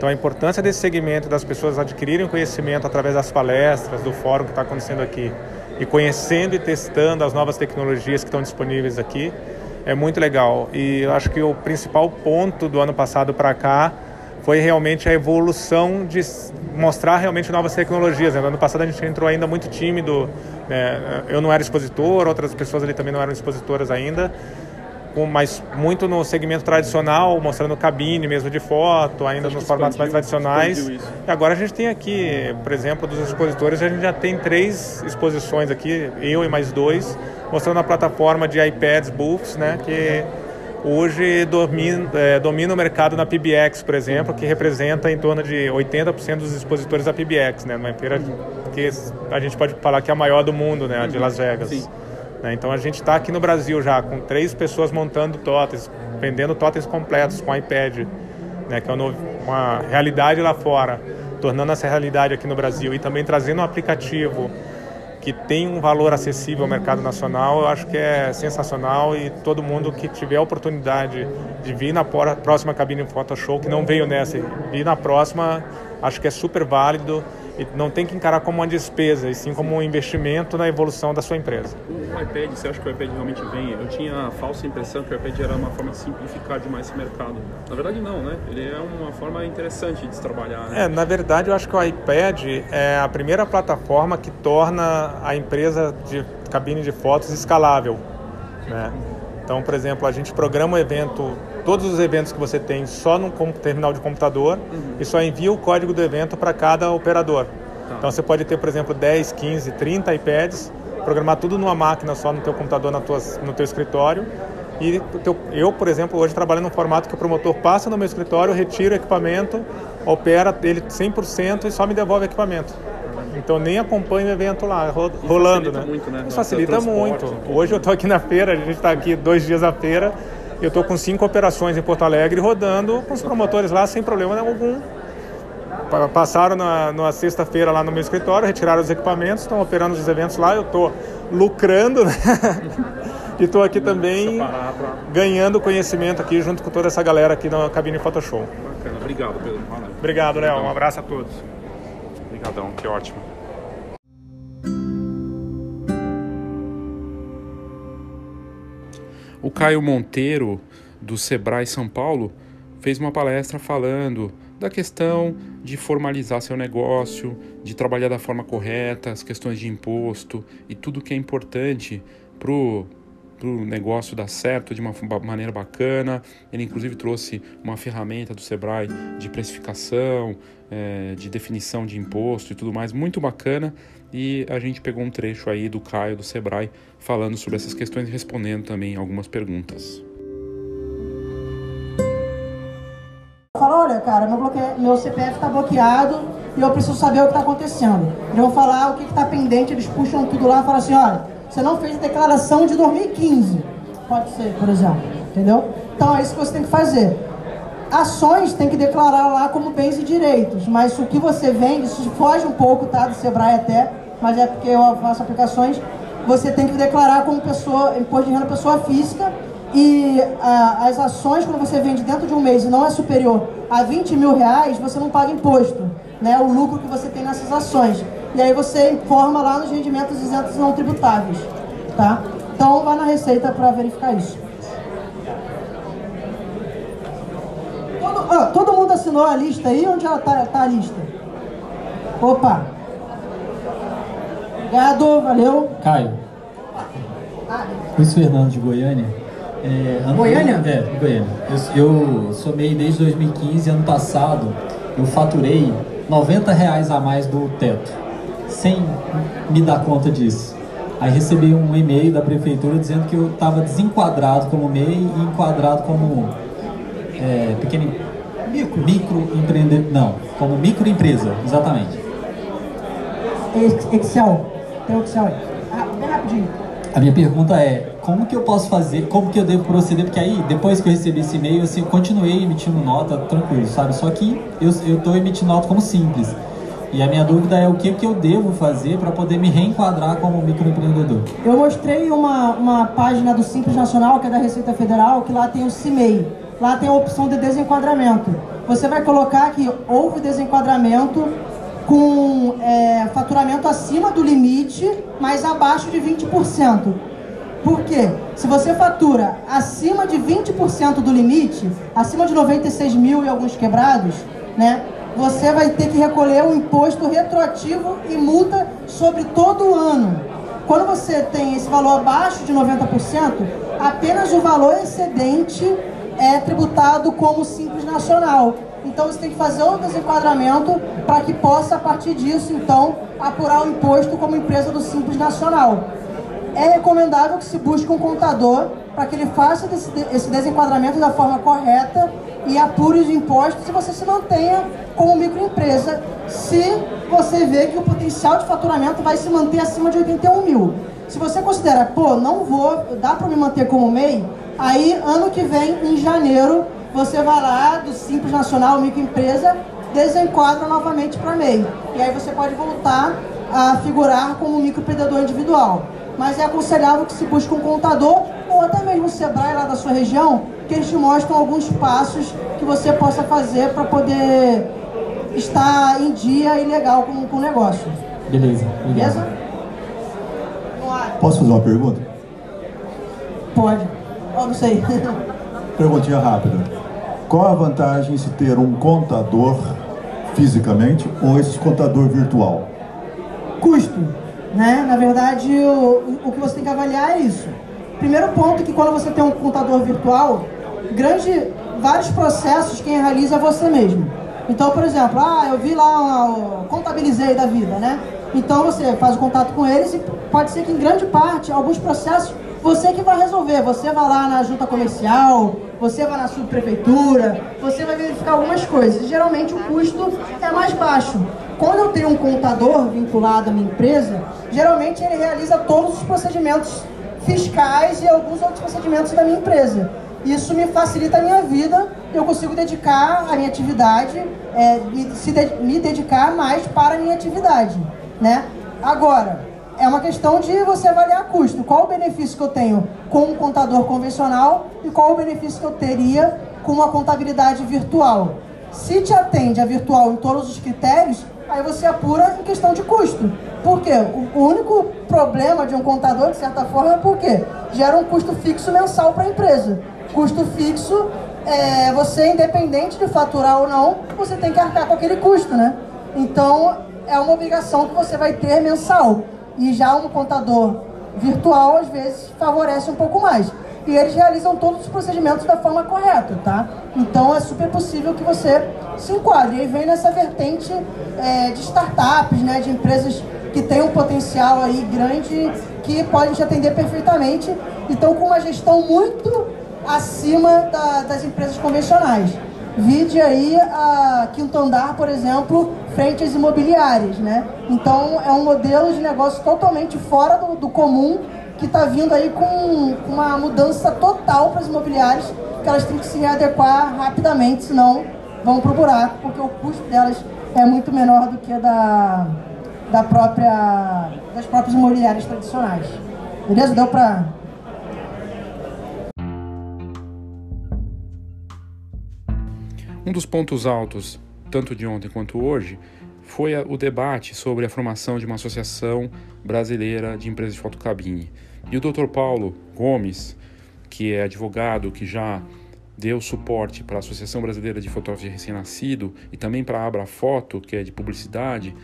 Então a importância desse segmento das pessoas adquirirem conhecimento através das palestras, do fórum que está acontecendo aqui e conhecendo e testando as novas tecnologias que estão disponíveis aqui é muito legal. E eu acho que o principal ponto do ano passado para cá foi realmente a evolução de mostrar realmente novas tecnologias. No ano passado a gente entrou ainda muito tímido, né? eu não era expositor, outras pessoas ali também não eram expositoras ainda, mas muito no segmento tradicional, mostrando cabine mesmo de foto, ainda nos formatos mais tradicionais. E agora a gente tem aqui, por exemplo, dos expositores, a gente já tem três exposições aqui, eu e mais dois, mostrando a plataforma de iPads Books, né, que hoje domina, é, domina o mercado na PBX, por exemplo, que representa em torno de 80% dos expositores da PBX, né, uma feira que a gente pode falar que é a maior do mundo, né, a de Las Vegas. Sim. Né? Então a gente está aqui no Brasil já com três pessoas montando totens, vendendo totens completos com iPad, né? que é uma realidade lá fora, tornando essa realidade aqui no Brasil e também trazendo um aplicativo que tem um valor acessível ao mercado nacional, eu acho que é sensacional e todo mundo que tiver a oportunidade de vir na próxima cabine Photoshop, que não veio nessa, vir na próxima, acho que é super válido não tem que encarar como uma despesa, e sim como um investimento na evolução da sua empresa. O iPad, você acha que o iPad realmente vem? Eu tinha a falsa impressão que o iPad era uma forma de simplificar demais esse mercado. Na verdade, não, né? Ele é uma forma interessante de se trabalhar. Né? É, na verdade, eu acho que o iPad é a primeira plataforma que torna a empresa de cabine de fotos escalável. Né? Então, por exemplo, a gente programa o evento, todos os eventos que você tem só no terminal de computador uhum. e só envia o código do evento para cada operador. Tá. Então você pode ter, por exemplo, 10, 15, 30 iPads, programar tudo numa máquina só no teu computador, na tua, no teu escritório. E eu, por exemplo, hoje trabalho num formato que o promotor passa no meu escritório, retira o equipamento, opera ele 100% e só me devolve o equipamento. Então nem acompanho o evento lá, rolando, né? Muito, né? Isso facilita muito. Hoje eu estou aqui na feira, a gente está aqui dois dias à feira, eu estou com cinco operações em Porto Alegre rodando com os promotores lá sem problema algum. Passaram na, na sexta-feira lá no meu escritório, retiraram os equipamentos, estão operando os eventos lá, eu estou lucrando, [laughs] né? e estou aqui também ganhando conhecimento aqui junto com toda essa galera aqui na cabine Photoshop. Bacana, obrigado Pedro. Obrigado, Léo. Um abraço a todos. Obrigadão, que ótimo. O Caio Monteiro, do Sebrae São Paulo, fez uma palestra falando da questão de formalizar seu negócio, de trabalhar da forma correta, as questões de imposto e tudo que é importante para o negócio dar certo de uma maneira bacana. Ele, inclusive, trouxe uma ferramenta do Sebrae de precificação, é, de definição de imposto e tudo mais, muito bacana. E a gente pegou um trecho aí do Caio do Sebrae falando sobre essas questões e respondendo também algumas perguntas. Fala, olha, cara, meu, bloque... meu CPF está bloqueado e eu preciso saber o que está acontecendo. Eles vão falar o que está pendente, eles puxam tudo lá e falam assim, olha, você não fez a declaração de 2015. Pode ser, por exemplo. Entendeu? Então é isso que você tem que fazer. Ações tem que declarar lá como bens e direitos, mas o que você vende, isso foge um pouco, tá? Do Sebrae até, mas é porque eu faço aplicações. Você tem que declarar como pessoa, imposto de renda pessoa física e ah, as ações, quando você vende dentro de um mês e não é superior a 20 mil reais, você não paga imposto, né? O lucro que você tem nessas ações. E aí você informa lá nos rendimentos isentos não tributáveis, tá? Então vai na Receita para verificar isso. Todo, ah, todo mundo assinou a lista aí? Onde ela tá, tá a lista? Opa! Obrigado, valeu. Caio. Luiz Fernando de Goiânia. É, ano, Goiânia? É, Goiânia. Eu, eu somei desde 2015, ano passado, eu faturei 90 reais a mais do teto sem me dar conta disso. Aí recebi um e-mail da prefeitura dizendo que eu estava desenquadrado como MEI e enquadrado como é, pequeno micro, micro empreendedor, não, como microempresa, exatamente. Excel, tem o Excel aí. Ah, bem rapidinho. A minha pergunta é, como que eu posso fazer, como que eu devo proceder? Porque aí, depois que eu recebi esse e-mail, assim, eu continuei emitindo nota tranquilo, sabe? Só que eu estou emitindo nota como simples. E a minha dúvida é o que, que eu devo fazer para poder me reenquadrar como microempreendedor. Eu mostrei uma, uma página do Simples Nacional, que é da Receita Federal, que lá tem o CIMEI. Lá tem a opção de desenquadramento. Você vai colocar que houve desenquadramento com é, faturamento acima do limite, mas abaixo de 20%. Por quê? Se você fatura acima de 20% do limite, acima de 96 mil e alguns quebrados, né? você vai ter que recolher um imposto retroativo e multa sobre todo o ano. Quando você tem esse valor abaixo de 90%, apenas o valor excedente é tributado como simples nacional. Então você tem que fazer o desenquadramento para que possa, a partir disso, então, apurar o imposto como empresa do Simples Nacional. É recomendável que se busque um contador para que ele faça esse desenquadramento da forma correta e apure os impostos e você se mantenha como microempresa se você vê que o potencial de faturamento vai se manter acima de 81 mil. Se você considera, pô, não vou, dá para me manter como MEI, aí ano que vem, em janeiro, você vai lá do Simples Nacional Microempresa, desenquadra novamente para MEI. E aí você pode voltar a figurar como microempreendedor individual. Mas é aconselhável que se busque um contador ou até mesmo o Sebrae lá da sua região, que eles te mostram alguns passos que você possa fazer para poder está em dia e legal com, com o negócio. Beleza. Beleza? Posso fazer uma pergunta? Pode. Oh, não sei. Perguntinha rápida. Qual a vantagem se ter um contador fisicamente ou esse contador virtual? Custo, né? Na verdade, o, o que você tem que avaliar é isso. Primeiro ponto é que quando você tem um contador virtual, grande, vários processos quem realiza é você mesmo. Então, por exemplo, ah, eu vi lá, eu contabilizei da vida, né? Então você faz o contato com eles e pode ser que em grande parte, alguns processos, você que vai resolver. Você vai lá na junta comercial, você vai na subprefeitura, você vai verificar algumas coisas. Geralmente o custo é mais baixo. Quando eu tenho um contador vinculado à minha empresa, geralmente ele realiza todos os procedimentos fiscais e alguns outros procedimentos da minha empresa. Isso me facilita a minha vida, eu consigo dedicar a minha atividade, é, me, se de, me dedicar mais para a minha atividade, né? Agora, é uma questão de você avaliar custo. Qual o benefício que eu tenho com um contador convencional e qual o benefício que eu teria com uma contabilidade virtual. Se te atende a virtual em todos os critérios, aí você apura em questão de custo. Por quê? O único problema de um contador, de certa forma, é porque gera um custo fixo mensal para a empresa. Custo fixo, é, você, independente de faturar ou não, você tem que arcar com aquele custo, né? Então, é uma obrigação que você vai ter mensal. E já um contador virtual, às vezes, favorece um pouco mais. E eles realizam todos os procedimentos da forma correta, tá? Então, é super possível que você se enquadre. E aí vem nessa vertente é, de startups, né? De empresas que têm um potencial aí grande, que podem te atender perfeitamente. Então, com uma gestão muito acima da, das empresas convencionais. Vide aí a Quinto Andar, por exemplo, frente às imobiliárias, né? Então é um modelo de negócio totalmente fora do, do comum que está vindo aí com, uma mudança total para as imobiliárias, que elas têm que se readequar rapidamente, senão vão para o buraco, porque o custo delas é muito menor do que da, da própria, das próprias imobiliárias tradicionais. Beleza? Deu para Um dos pontos altos, tanto de ontem quanto hoje, foi o debate sobre a formação de uma associação brasileira de empresas de fotocabine. E o Dr. Paulo Gomes, que é advogado, que já deu suporte para a Associação Brasileira de Fotógrafos de Recém-Nascido e também para a Abra Foto, que é de publicidade,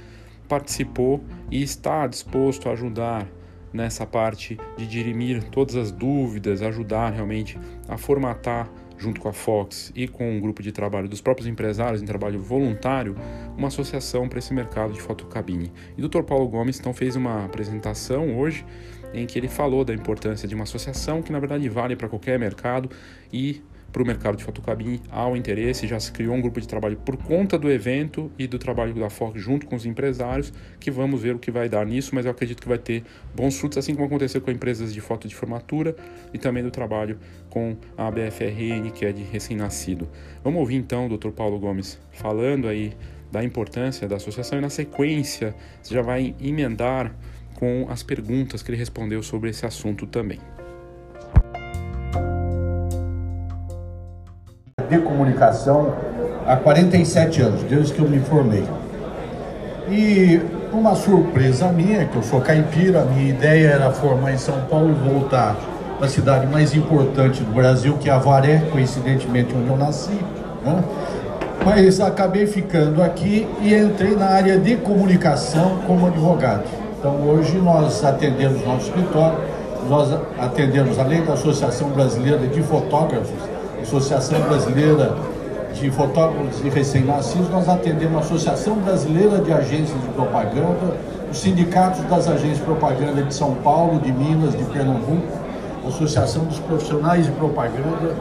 participou e está disposto a ajudar nessa parte de dirimir todas as dúvidas, ajudar realmente a formatar junto com a Fox e com um grupo de trabalho dos próprios empresários em trabalho voluntário, uma associação para esse mercado de fotocabine. E o Dr. Paulo Gomes então fez uma apresentação hoje em que ele falou da importância de uma associação que na verdade vale para qualquer mercado e para o mercado de fotocabine há o interesse, já se criou um grupo de trabalho por conta do evento e do trabalho da Fox junto com os empresários, que vamos ver o que vai dar nisso, mas eu acredito que vai ter bons frutos, assim como aconteceu com empresas de foto de formatura e também do trabalho com a BFRN, que é de recém-nascido. Vamos ouvir então o Dr. Paulo Gomes falando aí da importância da associação e na sequência você já vai emendar com as perguntas que ele respondeu sobre esse assunto também. De comunicação há 47 anos, desde que eu me formei. E uma surpresa minha, que eu sou caipira, minha ideia era formar em São Paulo e voltar para a cidade mais importante do Brasil, que é Avaré, coincidentemente onde eu nasci. Né? Mas acabei ficando aqui e entrei na área de comunicação como advogado. Então hoje nós atendemos nosso escritório, nós atendemos, além da Associação Brasileira de Fotógrafos, Associação Brasileira de Fotógrafos e Recém-Nascidos, nós atendemos a Associação Brasileira de Agências de Propaganda, os sindicatos das agências de propaganda de São Paulo, de Minas, de Pernambuco, Associação dos Profissionais de Propaganda,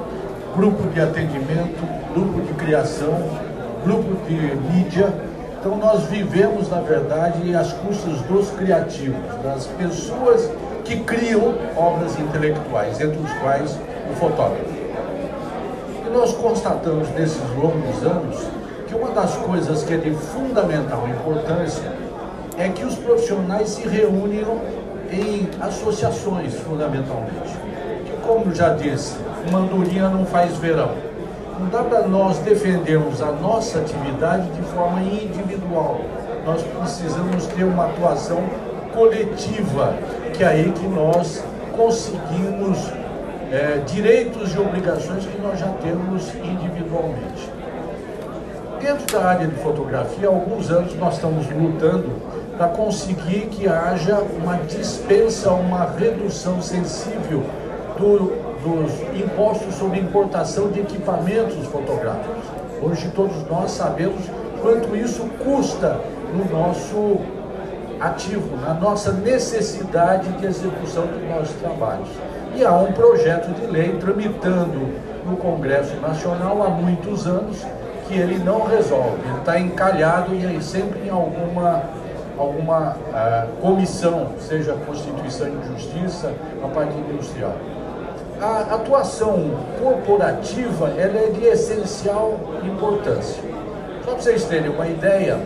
Grupo de Atendimento, Grupo de Criação, Grupo de Mídia. Então nós vivemos, na verdade, as custas dos criativos, das pessoas que criam obras intelectuais, entre os quais o fotógrafo nós constatamos nesses longos anos que uma das coisas que é de fundamental importância é que os profissionais se reúnem em associações, fundamentalmente. Que, como já disse, uma andorinha não faz verão. Não dá para nós defendermos a nossa atividade de forma individual. Nós precisamos ter uma atuação coletiva, que é aí que nós conseguimos é, direitos e obrigações que nós já temos individualmente. Dentro da área de fotografia, há alguns anos nós estamos lutando para conseguir que haja uma dispensa, uma redução sensível do, dos impostos sobre importação de equipamentos fotográficos. Hoje todos nós sabemos quanto isso custa no nosso ativo, na nossa necessidade de execução dos nossos trabalhos. E há um projeto de lei tramitando no Congresso Nacional há muitos anos que ele não resolve, ele está encalhado e aí sempre em alguma, alguma uh, comissão, seja Constituição e Justiça, a parte industrial. A atuação corporativa ela é de essencial importância. Só para vocês terem uma ideia,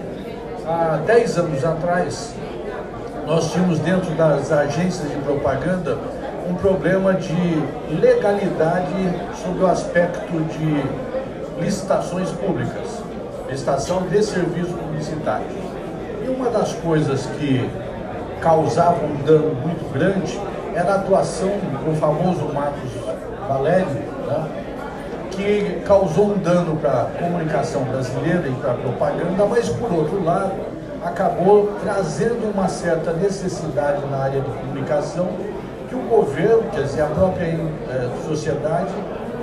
há 10 anos atrás, nós tínhamos dentro das agências de propaganda um problema de legalidade sobre o aspecto de licitações públicas, licitação de serviços publicitários. E uma das coisas que causava um dano muito grande era a atuação do famoso Marcos Valério, né, que causou um dano para a comunicação brasileira e para a propaganda, mas por outro lado acabou trazendo uma certa necessidade na área de comunicação que o governo, quer dizer, a própria eh, sociedade,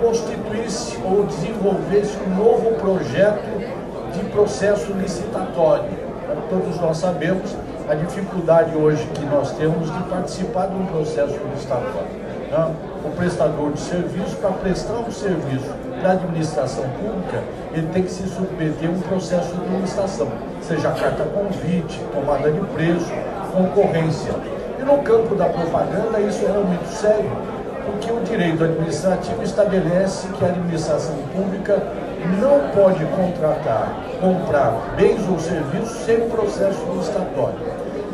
constituísse ou desenvolvesse um novo projeto de processo licitatório. Todos nós sabemos a dificuldade hoje que nós temos de participar de um processo licitatório. Né? O prestador de serviço, para prestar um serviço para a administração pública, ele tem que se submeter a um processo de licitação, seja carta convite, tomada de preço, concorrência. No campo da propaganda isso era muito sério, porque o direito administrativo estabelece que a administração pública não pode contratar, comprar bens ou serviços sem processo licitatório.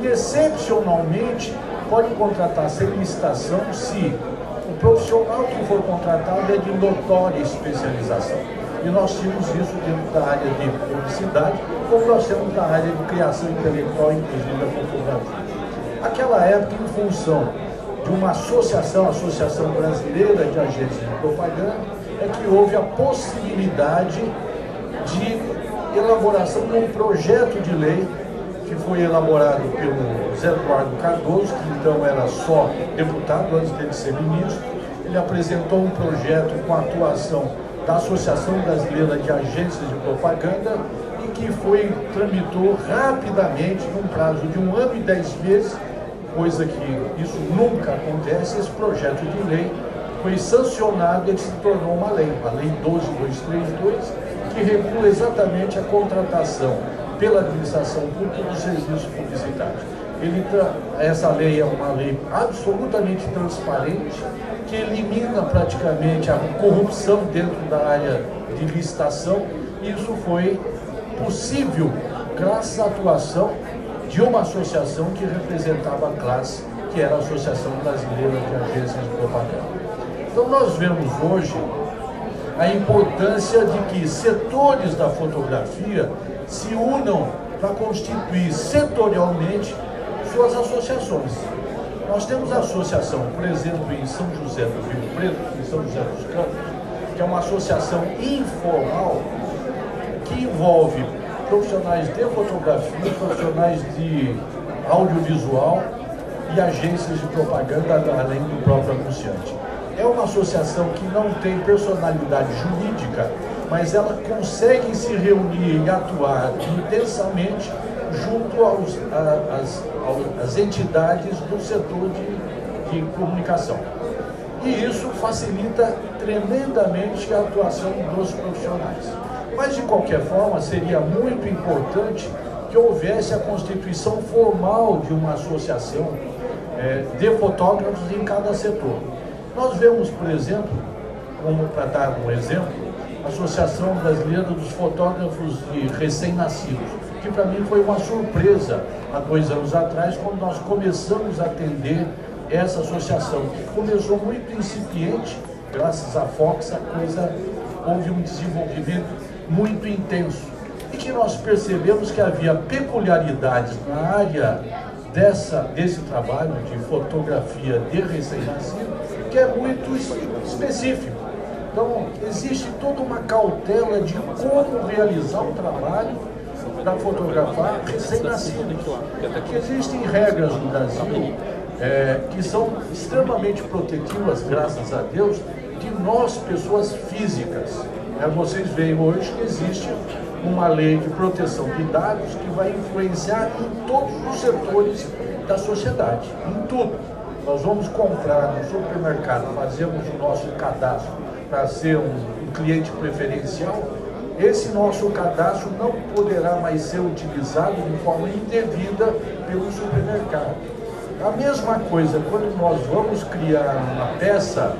E, excepcionalmente, pode contratar sem licitação se o profissional que for contratado é de notória especialização. E nós tínhamos isso dentro da área de publicidade, como nós temos na área de criação intelectual, inclusive da fotografia. Aquela época, em função de uma associação, a Associação Brasileira de Agências de Propaganda, é que houve a possibilidade de elaboração de um projeto de lei que foi elaborado pelo Zé Eduardo Cardoso, que então era só deputado antes dele ser ministro. Ele apresentou um projeto com a atuação da Associação Brasileira de Agências de Propaganda e que foi, tramitou rapidamente, num prazo de um ano e dez meses, coisa que isso nunca acontece, esse projeto de lei foi sancionado e se tornou uma lei, a Lei 12232, que regula exatamente a contratação pela administração pública dos serviços publicitários. Ele, essa lei é uma lei absolutamente transparente, que elimina praticamente a corrupção dentro da área de licitação. Isso foi possível graças à atuação de uma associação que representava a classe, que era a Associação Brasileira de Agências de Propaganda. Então nós vemos hoje a importância de que setores da fotografia se unam para constituir setorialmente suas associações. Nós temos a associação, por exemplo, em São José do Rio Preto, em São José dos Campos, que é uma associação informal que envolve profissionais de fotografia, profissionais de audiovisual e agências de propaganda, além do próprio anunciante. É uma associação que não tem personalidade jurídica, mas ela consegue se reunir e atuar intensamente junto aos, a, as, às entidades do setor de, de comunicação. E isso facilita tremendamente a atuação dos profissionais. Mas, de qualquer forma, seria muito importante que houvesse a constituição formal de uma associação é, de fotógrafos em cada setor. Nós vemos, por exemplo, como para dar um exemplo, a Associação Brasileira dos Fotógrafos de Recém-Nascidos, que para mim foi uma surpresa há dois anos atrás, quando nós começamos a atender essa associação, que começou muito incipiente, graças à Fox, a coisa houve um desenvolvimento muito intenso e que nós percebemos que havia peculiaridades na área dessa, desse trabalho de fotografia de recém-nascido que é muito específico. Então, existe toda uma cautela de como realizar o trabalho para fotografar recém-nascidos. Existem regras no Brasil é, que são extremamente protetivas, graças a Deus, de nós, pessoas físicas. É, vocês veem hoje que existe uma lei de proteção de dados que vai influenciar em todos os setores da sociedade, em tudo. Nós vamos comprar no supermercado, fazemos o nosso cadastro para ser um, um cliente preferencial, esse nosso cadastro não poderá mais ser utilizado de forma indevida pelo supermercado. A mesma coisa, quando nós vamos criar uma peça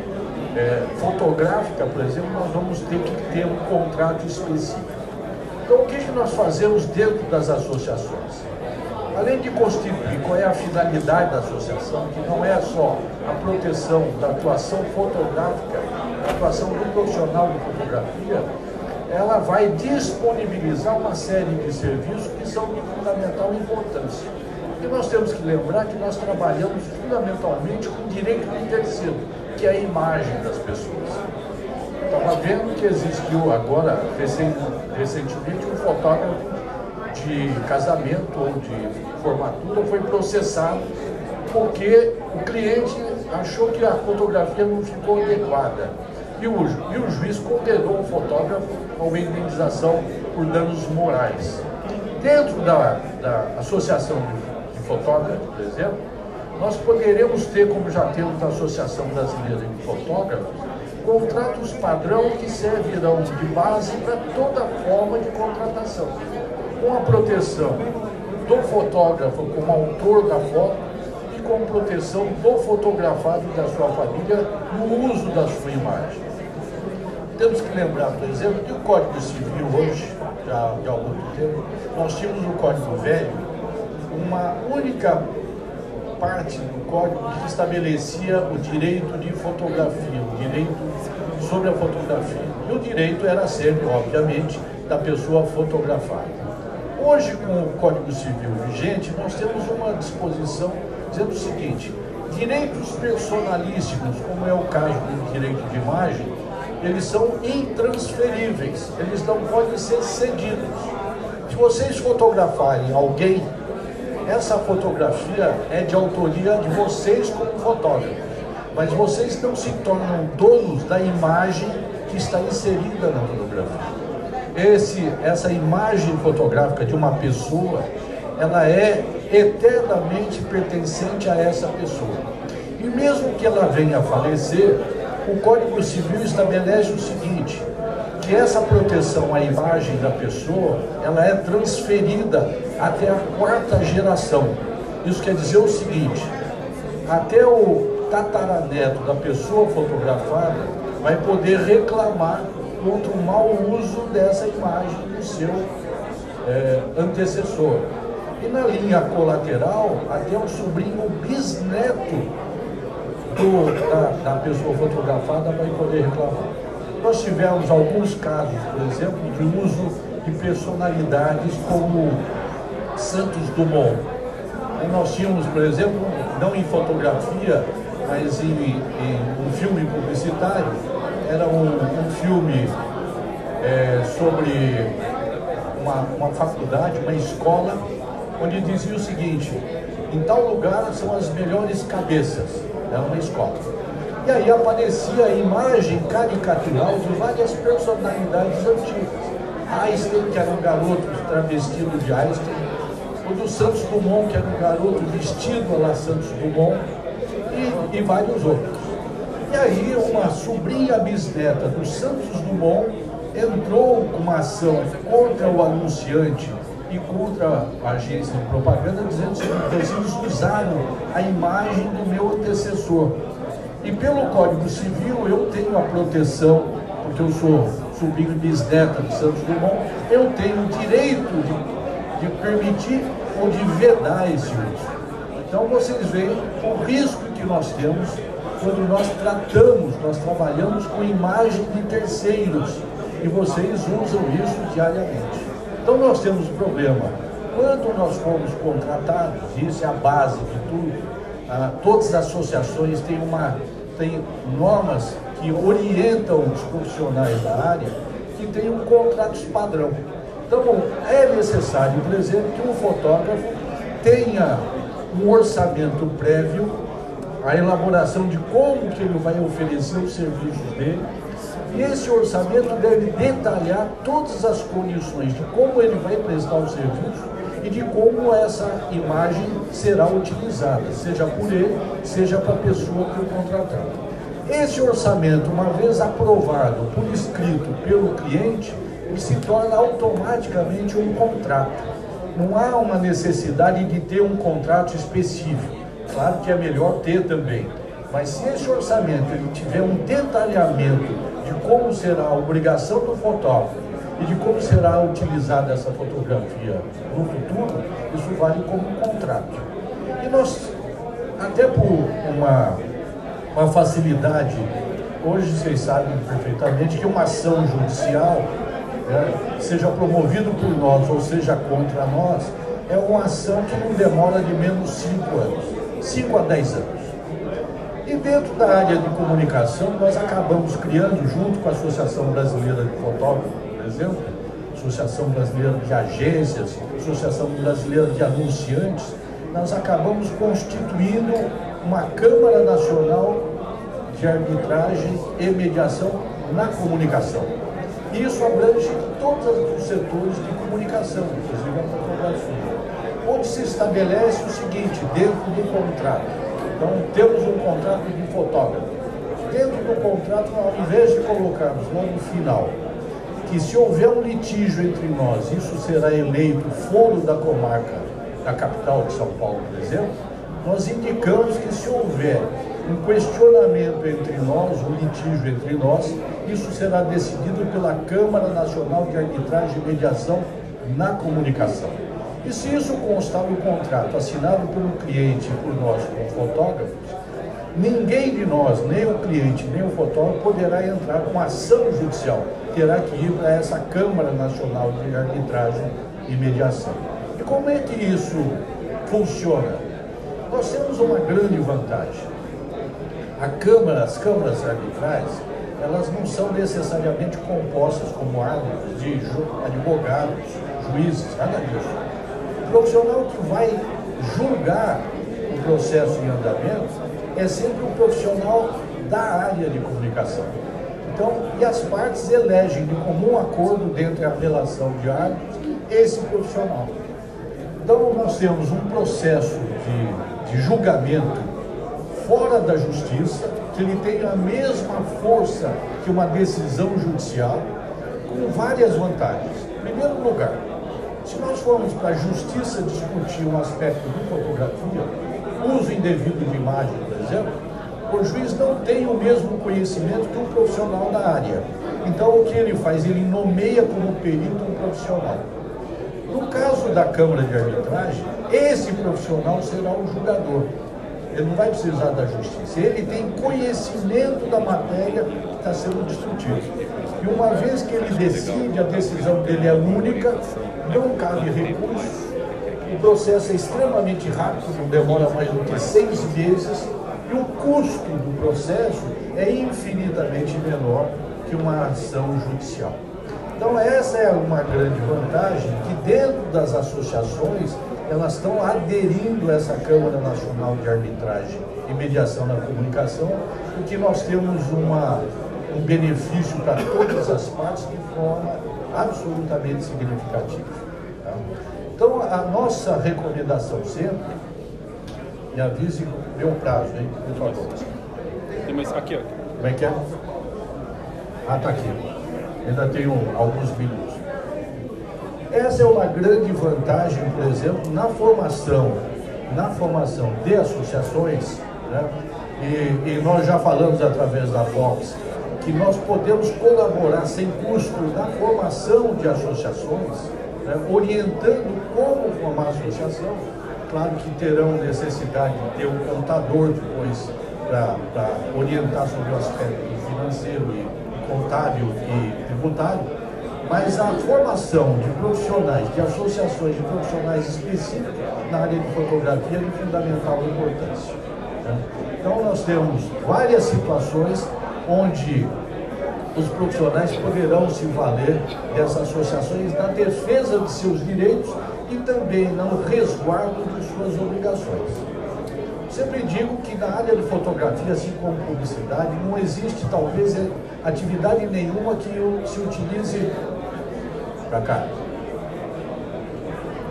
é, fotográfica, por exemplo, nós vamos ter que ter um contrato específico. Então, o que, que nós fazemos dentro das associações? Além de constituir qual é a finalidade da associação, que não é só a proteção da atuação fotográfica, a atuação do profissional de fotografia, ela vai disponibilizar uma série de serviços que são de fundamental importância. E nós temos que lembrar que nós trabalhamos fundamentalmente com direito de terceiro, que é a imagem das pessoas. Estava vendo que existiu agora, recentemente, um fotógrafo de casamento ou de formatura foi processado porque o cliente achou que a fotografia não ficou adequada. E o, e o juiz condenou o fotógrafo a uma indenização por danos morais. Dentro da, da Associação de, de Fotógrafos, por exemplo, nós poderemos ter, como já temos na Associação Brasileira de Fotógrafos, contratos padrão que servirão de base para toda forma de contratação com a proteção do fotógrafo como autor da foto e com proteção do fotografado e da sua família no uso da sua imagem. Temos que lembrar, por exemplo, que o Código Civil hoje, já de algum tempo, nós tínhamos no Código Velho uma única parte do código que estabelecia o direito de fotografia, o direito sobre a fotografia. E o direito era sempre, obviamente, da pessoa fotografada. Hoje, com o Código Civil vigente, nós temos uma disposição dizendo o seguinte: direitos personalíssimos, como é o caso do direito de imagem, eles são intransferíveis, eles não podem ser cedidos. Se vocês fotografarem alguém, essa fotografia é de autoria de vocês como fotógrafos, mas vocês não se tornam donos da imagem que está inserida na fotografia esse, essa imagem fotográfica de uma pessoa, ela é eternamente pertencente a essa pessoa. E mesmo que ela venha a falecer, o Código Civil estabelece o seguinte, que essa proteção à imagem da pessoa, ela é transferida até a quarta geração. Isso quer dizer o seguinte, até o tataraneto da pessoa fotografada vai poder reclamar contra o mau uso dessa imagem do seu é, antecessor. E na linha colateral, até o sobrinho bisneto do, da, da pessoa fotografada vai poder reclamar. Nós tivemos alguns casos, por exemplo, de uso de personalidades como Santos Dumont. Nós tínhamos, por exemplo, não em fotografia, mas em, em um filme publicitário, era um, um filme é, sobre uma, uma faculdade, uma escola, onde dizia o seguinte, em tal lugar são as melhores cabeças, era uma escola. E aí aparecia a imagem caricatural de várias personalidades antigas. Einstein, que era um garoto travestido de Einstein, o do Santos Dumont, que era um garoto vestido lá Santos Dumont, e, e vários outros. E aí uma sobrinha bisneta do Santos Dumont entrou com uma ação contra o anunciante e contra a agência de propaganda, dizendo que vocês usaram a imagem do meu antecessor. E pelo Código Civil eu tenho a proteção, porque eu sou sobrinho bisneta de Santos Dumont, eu tenho o direito de, de permitir ou de vedar esse uso. Então vocês veem o risco que nós temos quando nós tratamos, nós trabalhamos com imagem de terceiros. e vocês usam isso diariamente. Então nós temos um problema. Quando nós fomos contratados, isso é a base de tudo, ah, todas as associações têm, uma, têm normas que orientam os profissionais da área que tenham contratos padrão. Então é necessário, por exemplo, que um fotógrafo tenha um orçamento prévio, a elaboração de como que ele vai oferecer os serviços dele, e esse orçamento deve detalhar todas as condições de como ele vai prestar o serviço e de como essa imagem será utilizada, seja por ele, seja para a pessoa que o contratar. Esse orçamento, uma vez aprovado por escrito pelo cliente, ele se torna automaticamente um contrato. Não há uma necessidade de ter um contrato específico. Claro que é melhor ter também. Mas se esse orçamento ele tiver um detalhamento de como será a obrigação do fotógrafo e de como será utilizada essa fotografia no futuro, isso vale como um contrato. E nós, até por uma, uma facilidade, hoje vocês sabem perfeitamente que uma ação judicial, né, seja promovida por nós ou seja contra nós, é uma ação que não demora de menos 5 anos, 5 a 10 anos. E dentro da área de comunicação, nós acabamos criando, junto com a Associação Brasileira de Fotógrafos, por exemplo, Associação Brasileira de Agências, Associação Brasileira de Anunciantes, nós acabamos constituindo uma Câmara Nacional de Arbitragem e Mediação na Comunicação. Isso abrange todos os setores de comunicação, inclusive a fotografia, onde se estabelece o seguinte, dentro do contrato, então, temos um contrato de fotógrafo. Dentro do contrato, ao invés de colocarmos lá no final que se houver um litígio entre nós, isso será eleito foro da comarca da capital de São Paulo, por exemplo, nós indicamos que se houver um questionamento entre nós, um litígio entre nós, isso será decidido pela Câmara Nacional de Arbitragem e Mediação na Comunicação. E se isso constar no contrato assinado pelo cliente e por nós como fotógrafos, ninguém de nós, nem o cliente, nem o fotógrafo, poderá entrar com ação judicial. Terá que ir para essa Câmara Nacional de Arbitragem e Mediação. E como é que isso funciona? Nós temos uma grande vantagem. A Câmara, as câmaras arbitrais, elas não são necessariamente compostas como árbitros de advogados, juízes, nada disso profissional que vai julgar o processo em andamento é sempre um profissional da área de comunicação. Então, e as partes elegem de comum acordo dentro da relação de árbitros esse profissional. Então, nós temos um processo de, de julgamento fora da justiça, que ele tem a mesma força que uma decisão judicial, com várias vantagens. Em primeiro lugar, se nós formos para a justiça discutir um aspecto de fotografia, uso indevido de imagem, exemplo, o juiz não tem o mesmo conhecimento que um profissional da área. Então, o que ele faz? Ele nomeia como perito um profissional. No caso da Câmara de Arbitragem, esse profissional será o julgador. Ele não vai precisar da justiça. Ele tem conhecimento da matéria que está sendo discutida. E uma vez que ele decide, a decisão dele é única, não cabe recurso, o processo é extremamente rápido, não demora mais do que seis meses, e o custo do processo é infinitamente menor que uma ação judicial. Então essa é uma grande vantagem que dentro das associações elas estão aderindo a essa Câmara Nacional de Arbitragem e Mediação na Comunicação, porque nós temos uma, um benefício para todas as partes de forma absolutamente significativa. Tá? Então, a nossa recomendação sempre, me avise meu prazo, hein, por favor. Tem mais aqui, ó. Como é que é? Ah, tá aqui. Ainda tenho alguns minutos. Essa é uma grande vantagem, por exemplo, na formação, na formação de associações, né? e, e nós já falamos através da Fox que nós podemos colaborar sem custo na formação de associações, né, orientando como formar associação. Claro que terão necessidade de ter um contador depois para orientar sobre o aspecto financeiro e contábil e tributário, mas a formação de profissionais, de associações de profissionais específicos na área de fotografia é de fundamental importância. Né? Então nós temos várias situações onde os profissionais poderão se valer dessas associações na defesa de seus direitos e também no resguardo de suas obrigações. Sempre digo que na área de fotografia, assim como publicidade, não existe talvez atividade nenhuma que se utilize para cá.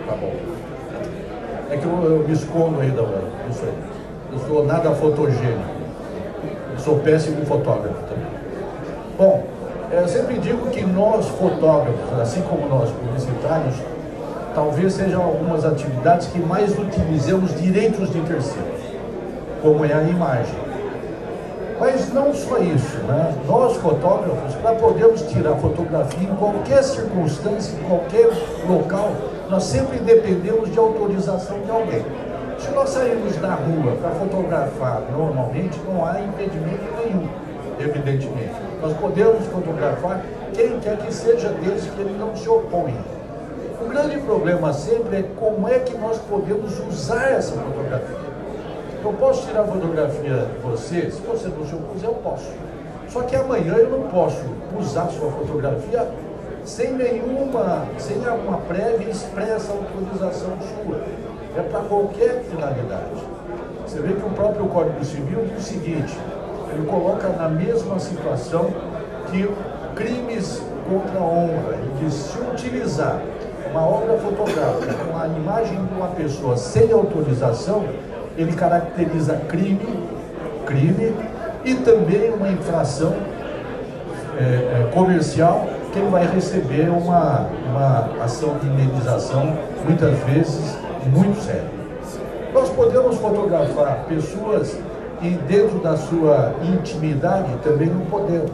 Tá bom. É que eu, eu me escondo aí da isso aí. Eu sou nada fotogênico. Eu sou péssimo fotógrafo também. Bom, eu sempre digo que nós fotógrafos, assim como nós publicitários, talvez sejam algumas atividades que mais utilizamos direitos de terceiros como é a imagem. Mas não só isso, né? nós fotógrafos, para podermos tirar fotografia em qualquer circunstância, em qualquer local, nós sempre dependemos de autorização de alguém. Se nós sairmos na rua para fotografar normalmente, não há impedimento nenhum, evidentemente. Nós podemos fotografar quem quer que seja, desde que ele não se oponha. Grande problema sempre é como é que nós podemos usar essa fotografia. Eu posso tirar fotografia de você, se você não se opuser, eu posso. Só que amanhã eu não posso usar sua fotografia sem nenhuma, sem alguma prévia e expressa autorização sua. É para qualquer finalidade. Você vê que o próprio Código Civil diz o seguinte, ele coloca na mesma situação que crimes contra a honra. Ele diz, se utilizar uma obra fotográfica com a imagem de uma pessoa sem autorização, ele caracteriza crime, crime e também uma infração é, é, comercial que ele vai receber uma, uma ação de indenização, muitas vezes muito séria. Nós podemos fotografar pessoas e dentro da sua intimidade também não podemos.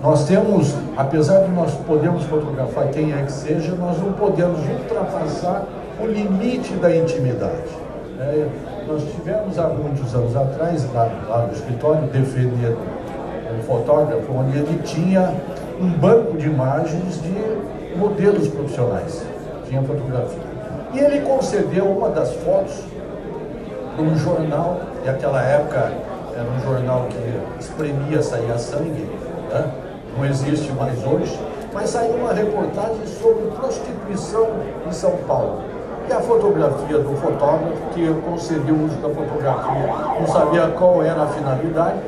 Nós temos, apesar de nós podermos fotografar quem é que seja, nós não podemos ultrapassar o limite da intimidade. É, nós tivemos há muitos anos atrás, lá, lá no escritório, defendendo um fotógrafo, onde ele tinha um banco de imagens de modelos profissionais, tinha fotografia. E ele concedeu uma das fotos para um jornal, e naquela época era um jornal que espremia, saía sangue, né? Não existe mais hoje, mas saiu uma reportagem sobre prostituição em São Paulo. E a fotografia do fotógrafo, que concedeu o uso da fotografia, não sabia qual era a finalidade,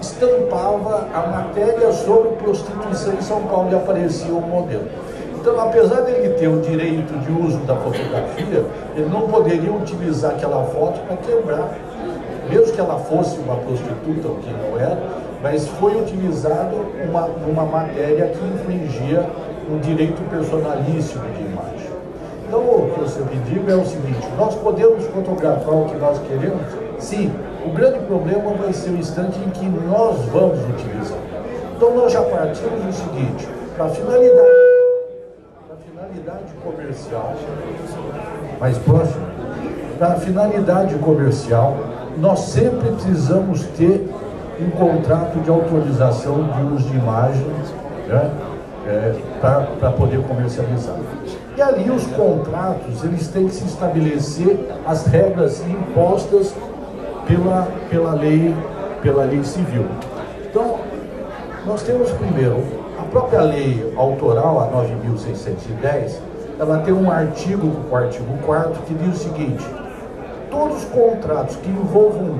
estampava a matéria sobre prostituição em São Paulo e aparecia o modelo. Então, apesar dele ter o direito de uso da fotografia, ele não poderia utilizar aquela foto para quebrar, mesmo que ela fosse uma prostituta, o que não era, mas foi utilizado uma, uma matéria que infringia um direito personalíssimo de imagem. Então, o que eu sempre digo é o seguinte, nós podemos fotografar o que nós queremos? Sim. O grande problema vai ser o instante em que nós vamos utilizar. Então, nós já partimos do seguinte, para finalidade, para finalidade comercial, mais próximo, para finalidade comercial, nós sempre precisamos ter um contrato de autorização de uso de imagens né, é, para poder comercializar. E ali os contratos, eles têm que se estabelecer as regras impostas pela, pela, lei, pela lei civil. Então, nós temos primeiro, a própria lei autoral, a 9.610, ela tem um artigo, o artigo 4 que diz o seguinte, todos os contratos que envolvam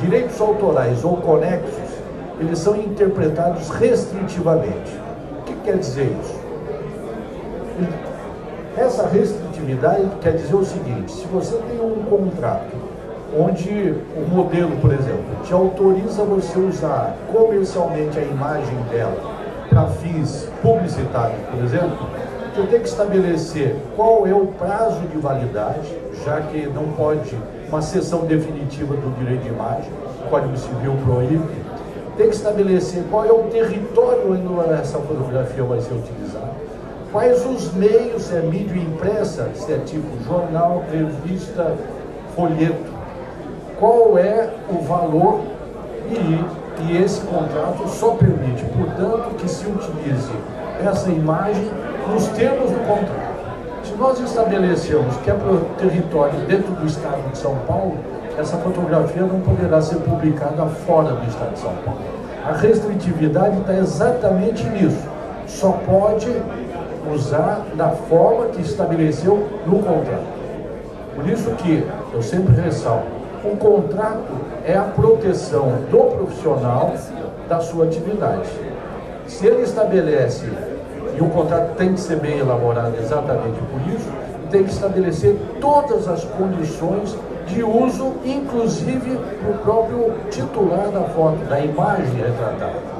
direitos autorais ou conexos, eles são interpretados restritivamente. O que quer dizer isso? Essa restritividade quer dizer o seguinte, se você tem um contrato onde o modelo, por exemplo, te autoriza você usar comercialmente a imagem dela para fins publicitários, por exemplo, você tem que estabelecer qual é o prazo de validade, já que não pode uma sessão definitiva do direito de imagem, o Código Civil proíbe, tem que estabelecer qual é o território onde essa fotografia vai ser utilizada, Quais os meios, se é mídia impressa, se é tipo jornal, revista, folheto. Qual é o valor e E esse contrato só permite, portanto, que se utilize essa imagem nos termos do contrato. Nós estabelecemos que é para o território dentro do estado de São Paulo, essa fotografia não poderá ser publicada fora do estado de São Paulo. A restritividade está exatamente nisso. Só pode usar da forma que estabeleceu no contrato. Por isso que eu sempre ressalto, o contrato é a proteção do profissional da sua atividade. Se ele estabelece, e o contrato tem que ser bem elaborado exatamente por isso, tem que estabelecer todas as condições de uso, inclusive o próprio titular da foto, da imagem retratada.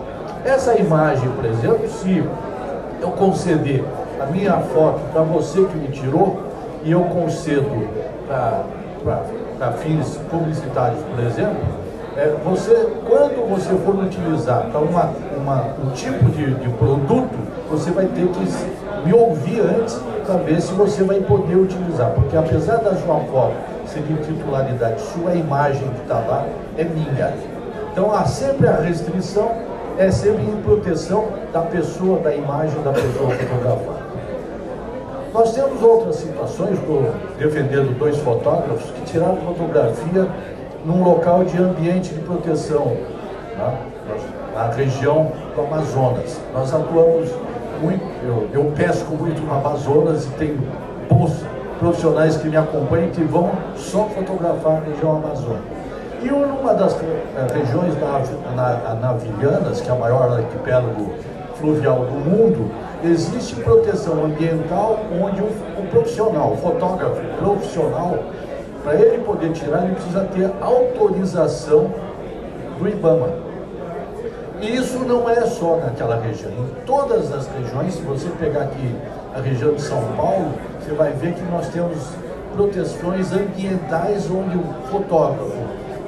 Essa imagem, por exemplo, se eu conceder a minha foto para você que me tirou e eu concedo para fins publicitários, por exemplo, é, você, quando você for utilizar para uma, uma, um tipo de, de produto, você vai ter que me ouvir antes para ver se você vai poder utilizar. Porque apesar da sua foto ser de titularidade sua, a imagem que está lá é minha. Então há sempre a restrição, é sempre em proteção da pessoa, da imagem da pessoa fotografada. Nós temos outras situações, estou defendendo dois fotógrafos que tiraram fotografia num local de ambiente de proteção, né? na região do Amazonas. Nós atuamos muito, eu, eu pesco muito no Amazonas e tenho bons profissionais que me acompanham que vão só fotografar a região amazônica. E uma das eh, regiões Naviganas, que é a maior arquipélago fluvial do mundo, existe proteção ambiental onde o profissional, o fotógrafo profissional, para ele poder tirar, ele precisa ter autorização do IBAMA. E isso não é só naquela região. Em todas as regiões, se você pegar aqui a região de São Paulo, você vai ver que nós temos proteções ambientais onde o fotógrafo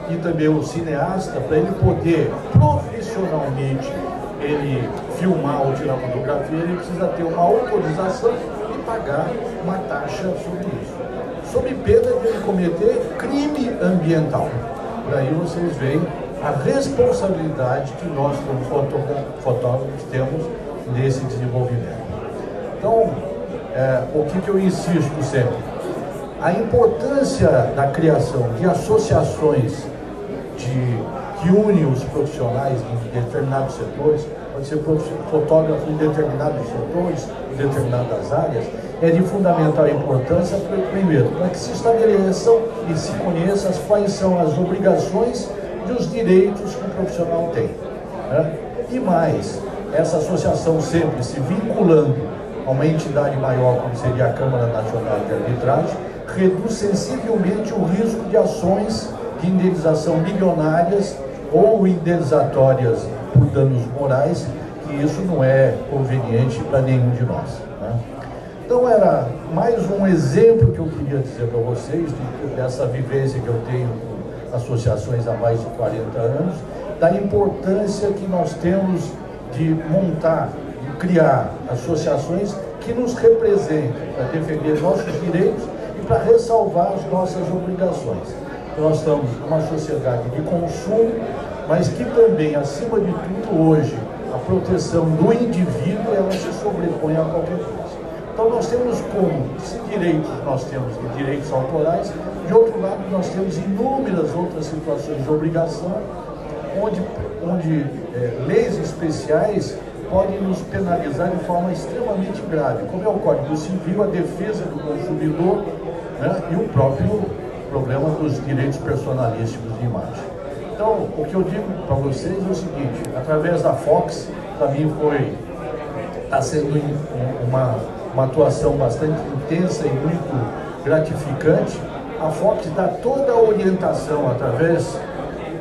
e também o cineasta, para ele poder profissionalmente ele filmar ou tirar fotografia, ele precisa ter uma autorização e pagar uma taxa sobre isso. Sob pena de cometer crime ambiental. Daí vocês veem a responsabilidade que nós, como fotógrafos, temos nesse desenvolvimento. Então, é, o que, que eu insisto sempre? A importância da criação de associações de, que unem os profissionais em determinados setores pode ser fotógrafo em determinados setores, em determinadas áreas, é de fundamental importância, primeiro, para que se estabeleçam e se conheçam quais são as obrigações e os direitos que o profissional tem. Né? E mais, essa associação sempre se vinculando a uma entidade maior, como seria a Câmara Nacional de Arbitragem, reduz sensivelmente o risco de ações de indenização milionárias ou indenizatórias por danos morais, que isso não é conveniente para nenhum de nós. Então era mais um exemplo que eu queria dizer para vocês de, dessa vivência que eu tenho com associações há mais de 40 anos, da importância que nós temos de montar, de criar associações que nos representem para defender nossos direitos e para ressalvar as nossas obrigações. Nós estamos numa sociedade de consumo mas que também, acima de tudo, hoje, a proteção do indivíduo ela se sobrepõe a qualquer coisa. Então nós temos como, se direitos nós temos de direitos autorais, de outro lado nós temos inúmeras outras situações de obrigação, onde, onde é, leis especiais podem nos penalizar de forma extremamente grave, como é o Código Civil, a defesa do consumidor né, e o próprio problema dos direitos personalíssimos de imagem. Então, o que eu digo para vocês é o seguinte, através da Fox, para mim foi, está sendo uma, uma atuação bastante intensa e muito gratificante. A Fox dá toda a orientação através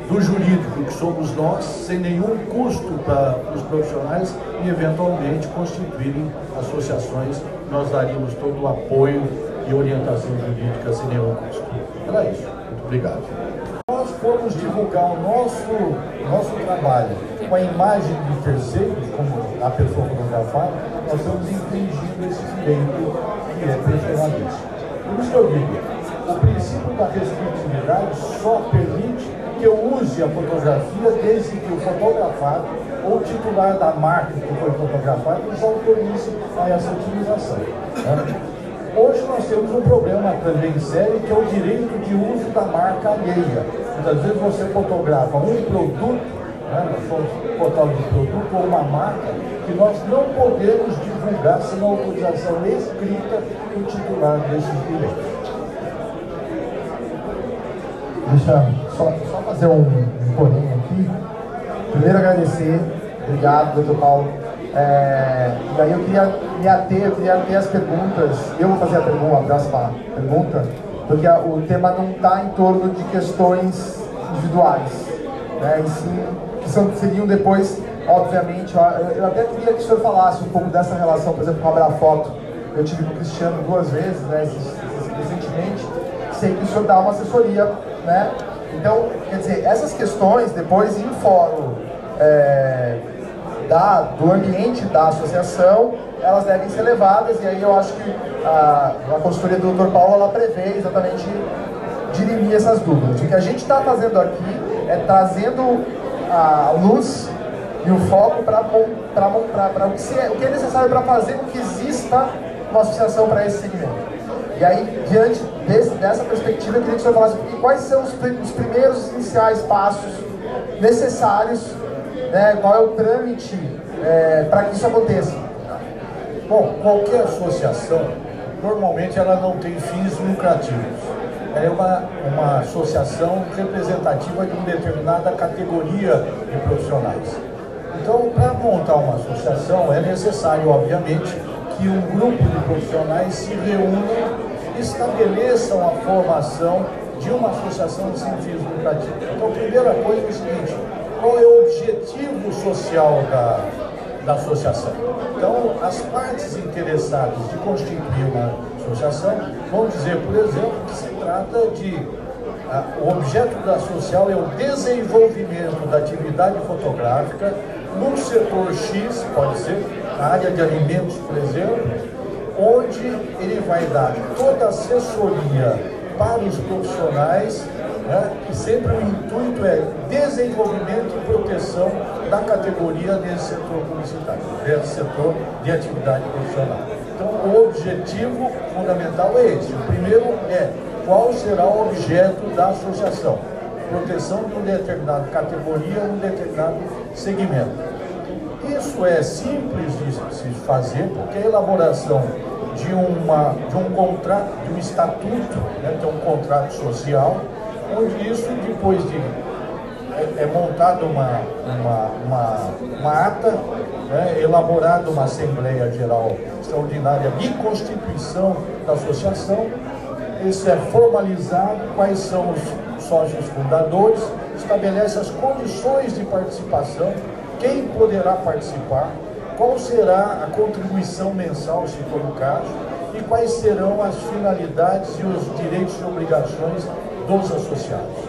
do jurídico, que somos nós, sem nenhum custo para os profissionais e eventualmente constituírem associações, nós daríamos todo o apoio e orientação jurídica sem nenhum custo. Era isso. Muito obrigado formos divulgar o nosso, nosso trabalho com a imagem de terceiros, como a pessoa fotografada, nós estamos infringindo esse direito que é personalista. Por isso eu digo, o princípio da restritividade só permite que use a fotografia desde que o fotografado ou o titular da marca que foi fotografado nos autorize a essa utilização. Né? Hoje nós temos um problema também sério que é o direito de uso da marca alheia. Muitas vezes você fotografa um produto, né, nós somos fotógrafo de produto ou uma marca, que nós não podemos divulgar sem a autorização escrita do titular desses direitos. Deixa só, só fazer um, um porém aqui. Primeiro agradecer, obrigado, doutor Paulo. É, e aí eu queria me ater, eu queria ter as perguntas. Eu vou fazer a pergunta, a próxima pergunta, porque o tema não está em torno de questões individuais, né, e sim que são, seriam depois, obviamente, eu, eu até queria que o senhor falasse um pouco dessa relação, por exemplo, com a Abrafoto. Eu tive com o Cristiano duas vezes, né, recentemente, sei que o senhor dá uma assessoria né? Então, quer dizer, essas questões depois em fórum é, da, do ambiente da associação, elas devem ser levadas e aí eu acho que a, a consultoria do Dr. Paulo ela prevê exatamente dirimir essas dúvidas. O que a gente está fazendo aqui é trazendo a luz e o foco para é, o que é necessário para fazer com que exista uma associação para esse segmento. E aí, diante desse, dessa perspectiva, eu queria que o senhor falasse quais são os, os primeiros iniciais passos necessários, né, qual é o trâmite é, para que isso aconteça. Bom, qualquer associação, normalmente ela não tem fins lucrativos. é uma, uma associação representativa de uma determinada categoria de profissionais. Então, para montar uma associação, é necessário, obviamente, que um grupo de profissionais se reúna estabeleçam a formação de uma associação de sem fins lucrativos. Então, a primeira coisa é o seguinte, qual é o objetivo social da, da associação? Então, as partes interessadas de constituir uma associação vão dizer, por exemplo, que se trata de a, o objeto da social é o desenvolvimento da atividade fotográfica no setor X, pode ser, na área de alimentos, por exemplo, onde ele vai dar toda a assessoria para os profissionais, né, e sempre o intuito é desenvolvimento e proteção da categoria nesse setor publicitário, nesse setor de atividade profissional. Então, o objetivo fundamental é esse. O primeiro é qual será o objeto da associação. Proteção de uma determinada categoria, um determinado segmento. Isso é simples de se fazer, porque a elaboração de, uma, de um contrato, de um estatuto, né, de um contrato social, onde isso depois de é, é montada uma, uma, uma, uma ata, né, elaborada uma Assembleia Geral Extraordinária de Constituição da Associação, isso é formalizado, quais são os sócios fundadores, estabelece as condições de participação, quem poderá participar, qual será a contribuição mensal, se for o caso, e quais serão as finalidades e os direitos e obrigações dos associados.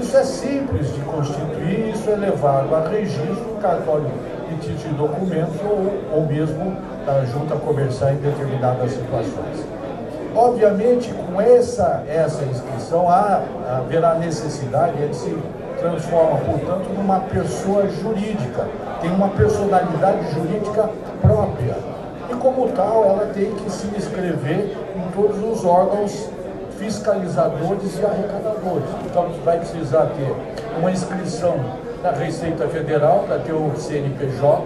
Isso é simples de constituir, isso é levado a registro cartório de título de documentos ou, ou mesmo da junta comercial em determinadas situações. Obviamente, com essa, essa inscrição, há, haverá necessidade de se transforma, portanto, numa pessoa jurídica, tem uma personalidade jurídica própria. E como tal, ela tem que se inscrever em todos os órgãos fiscalizadores e arrecadadores. Então, vai precisar ter uma inscrição na Receita Federal, para ter o CNPJ,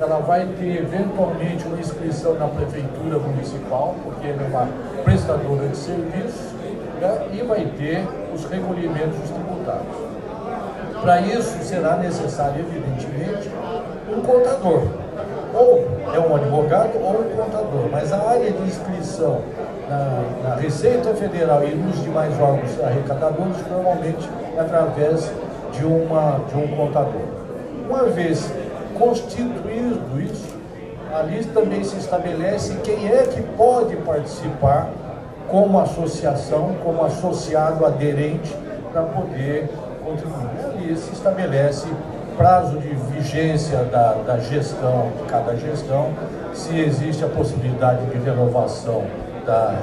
ela vai ter eventualmente uma inscrição na Prefeitura Municipal, porque ela é uma prestadora de serviços, né? e vai ter os recolhimentos tributários. Para isso será necessário, evidentemente, um contador. Ou é um advogado ou um contador. Mas a área de inscrição na, na Receita Federal e nos demais órgãos arrecadadores normalmente através de, uma, de um contador. Uma vez constituído isso, ali também se estabelece quem é que pode participar como associação, como associado aderente, para poder contribuir. Ali se estabelece prazo de vigência da, da gestão, de cada gestão, se existe a possibilidade de renovação da,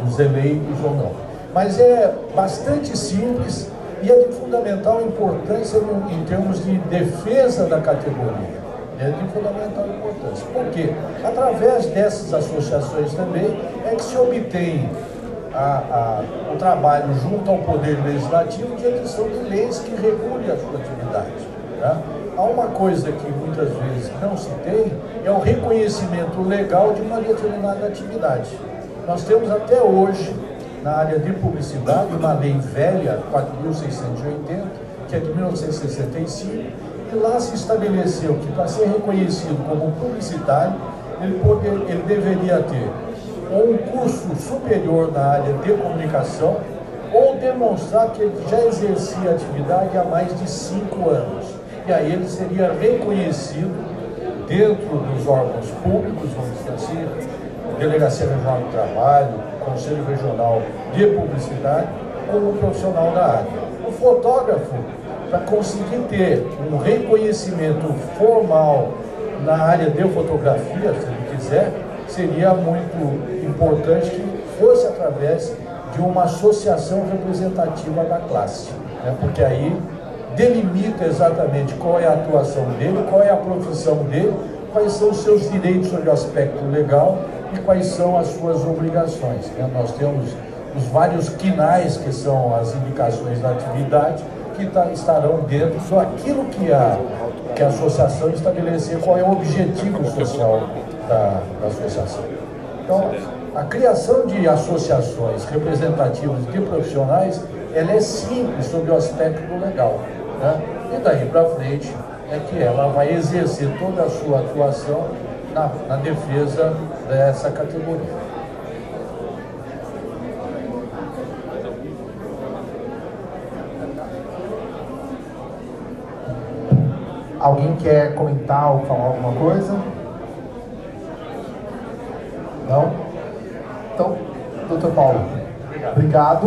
dos, dos eleitos ou não. Mas é bastante simples e é de fundamental importância no, em termos de defesa da categoria. É de fundamental importância. Por quê? Através dessas associações também é que se obtém a, a, o trabalho junto ao Poder Legislativo de edição de leis que regulem a sua atividade. Né? Há uma coisa que muitas vezes não se tem, é o reconhecimento legal de uma determinada atividade. Nós temos até hoje, na área de publicidade, uma lei velha, 4.680, que é de 1965, e lá se estabeleceu que para ser reconhecido como publicitário, ele, poder, ele deveria ter ou um curso superior na área de comunicação, ou demonstrar que ele já exercia atividade há mais de cinco anos. E aí ele seria reconhecido dentro dos órgãos públicos, vamos dizer assim, Delegacia Regional do Trabalho, Conselho Regional de Publicidade, como profissional da área. O fotógrafo, para conseguir ter um reconhecimento formal na área de fotografia, se ele quiser, seria muito importante que fosse através de uma associação representativa da classe, né? porque aí delimita exatamente qual é a atuação dele, qual é a profissão dele, quais são os seus direitos sobre o aspecto legal e quais são as suas obrigações. Né? Nós temos os vários quinais, que são as indicações da atividade, que tá, estarão dentro daquilo que a, que a associação estabelecer, qual é o objetivo social da, da associação. Então, a criação de associações representativas de profissionais, ela é simples sobre o aspecto legal. Né? E daí para frente é que ela vai exercer toda a sua atuação na, na defesa dessa categoria. Alguém quer comentar ou falar alguma coisa? Não? Então, doutor Paulo, obrigado.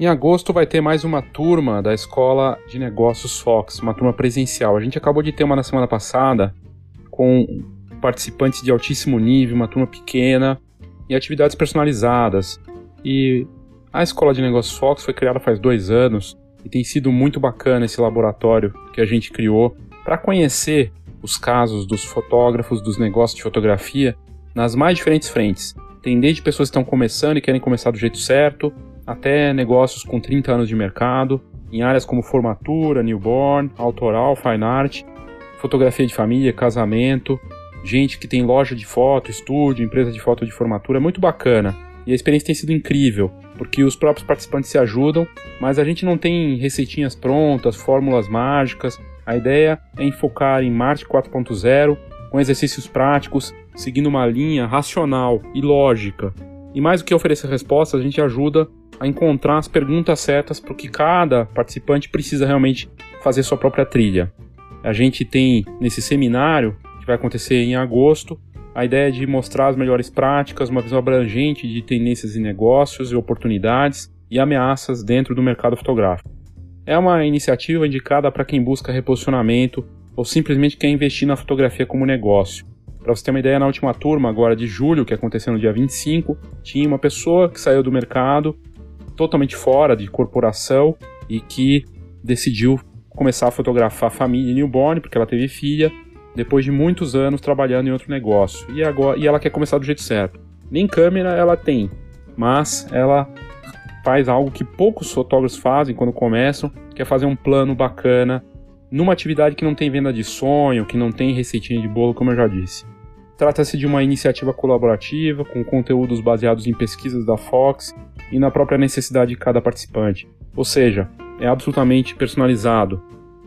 Em agosto vai ter mais uma turma da Escola de Negócios Fox, uma turma presencial. A gente acabou de ter uma na semana passada com participantes de altíssimo nível, uma turma pequena e atividades personalizadas. E a Escola de Negócios Fox foi criada faz dois anos e tem sido muito bacana esse laboratório que a gente criou para conhecer os casos dos fotógrafos, dos negócios de fotografia nas mais diferentes frentes. Tem desde pessoas que estão começando e querem começar do jeito certo, até negócios com 30 anos de mercado, em áreas como formatura, newborn, autoral, fine art, fotografia de família, casamento, gente que tem loja de foto, estúdio, empresa de foto de formatura, é muito bacana. E a experiência tem sido incrível, porque os próprios participantes se ajudam, mas a gente não tem receitinhas prontas, fórmulas mágicas. A ideia é enfocar em Marte 4.0 com exercícios práticos, seguindo uma linha racional e lógica. E mais do que oferecer respostas, a gente ajuda a encontrar as perguntas certas para o que cada participante precisa realmente fazer sua própria trilha. A gente tem nesse seminário, que vai acontecer em agosto, a ideia de mostrar as melhores práticas, uma visão abrangente de tendências e negócios e oportunidades e ameaças dentro do mercado fotográfico. É uma iniciativa indicada para quem busca reposicionamento ou simplesmente quer investir na fotografia como negócio. Para você ter uma ideia, na última turma, agora de julho, que aconteceu no dia 25, tinha uma pessoa que saiu do mercado totalmente fora de corporação e que decidiu começar a fotografar a família newborn, porque ela teve filha, depois de muitos anos trabalhando em outro negócio. E agora e ela quer começar do jeito certo. Nem câmera ela tem, mas ela faz algo que poucos fotógrafos fazem quando começam, que é fazer um plano bacana numa atividade que não tem venda de sonho, que não tem receitinha de bolo, como eu já disse. Trata-se de uma iniciativa colaborativa com conteúdos baseados em pesquisas da Fox e na própria necessidade de cada participante. Ou seja, é absolutamente personalizado.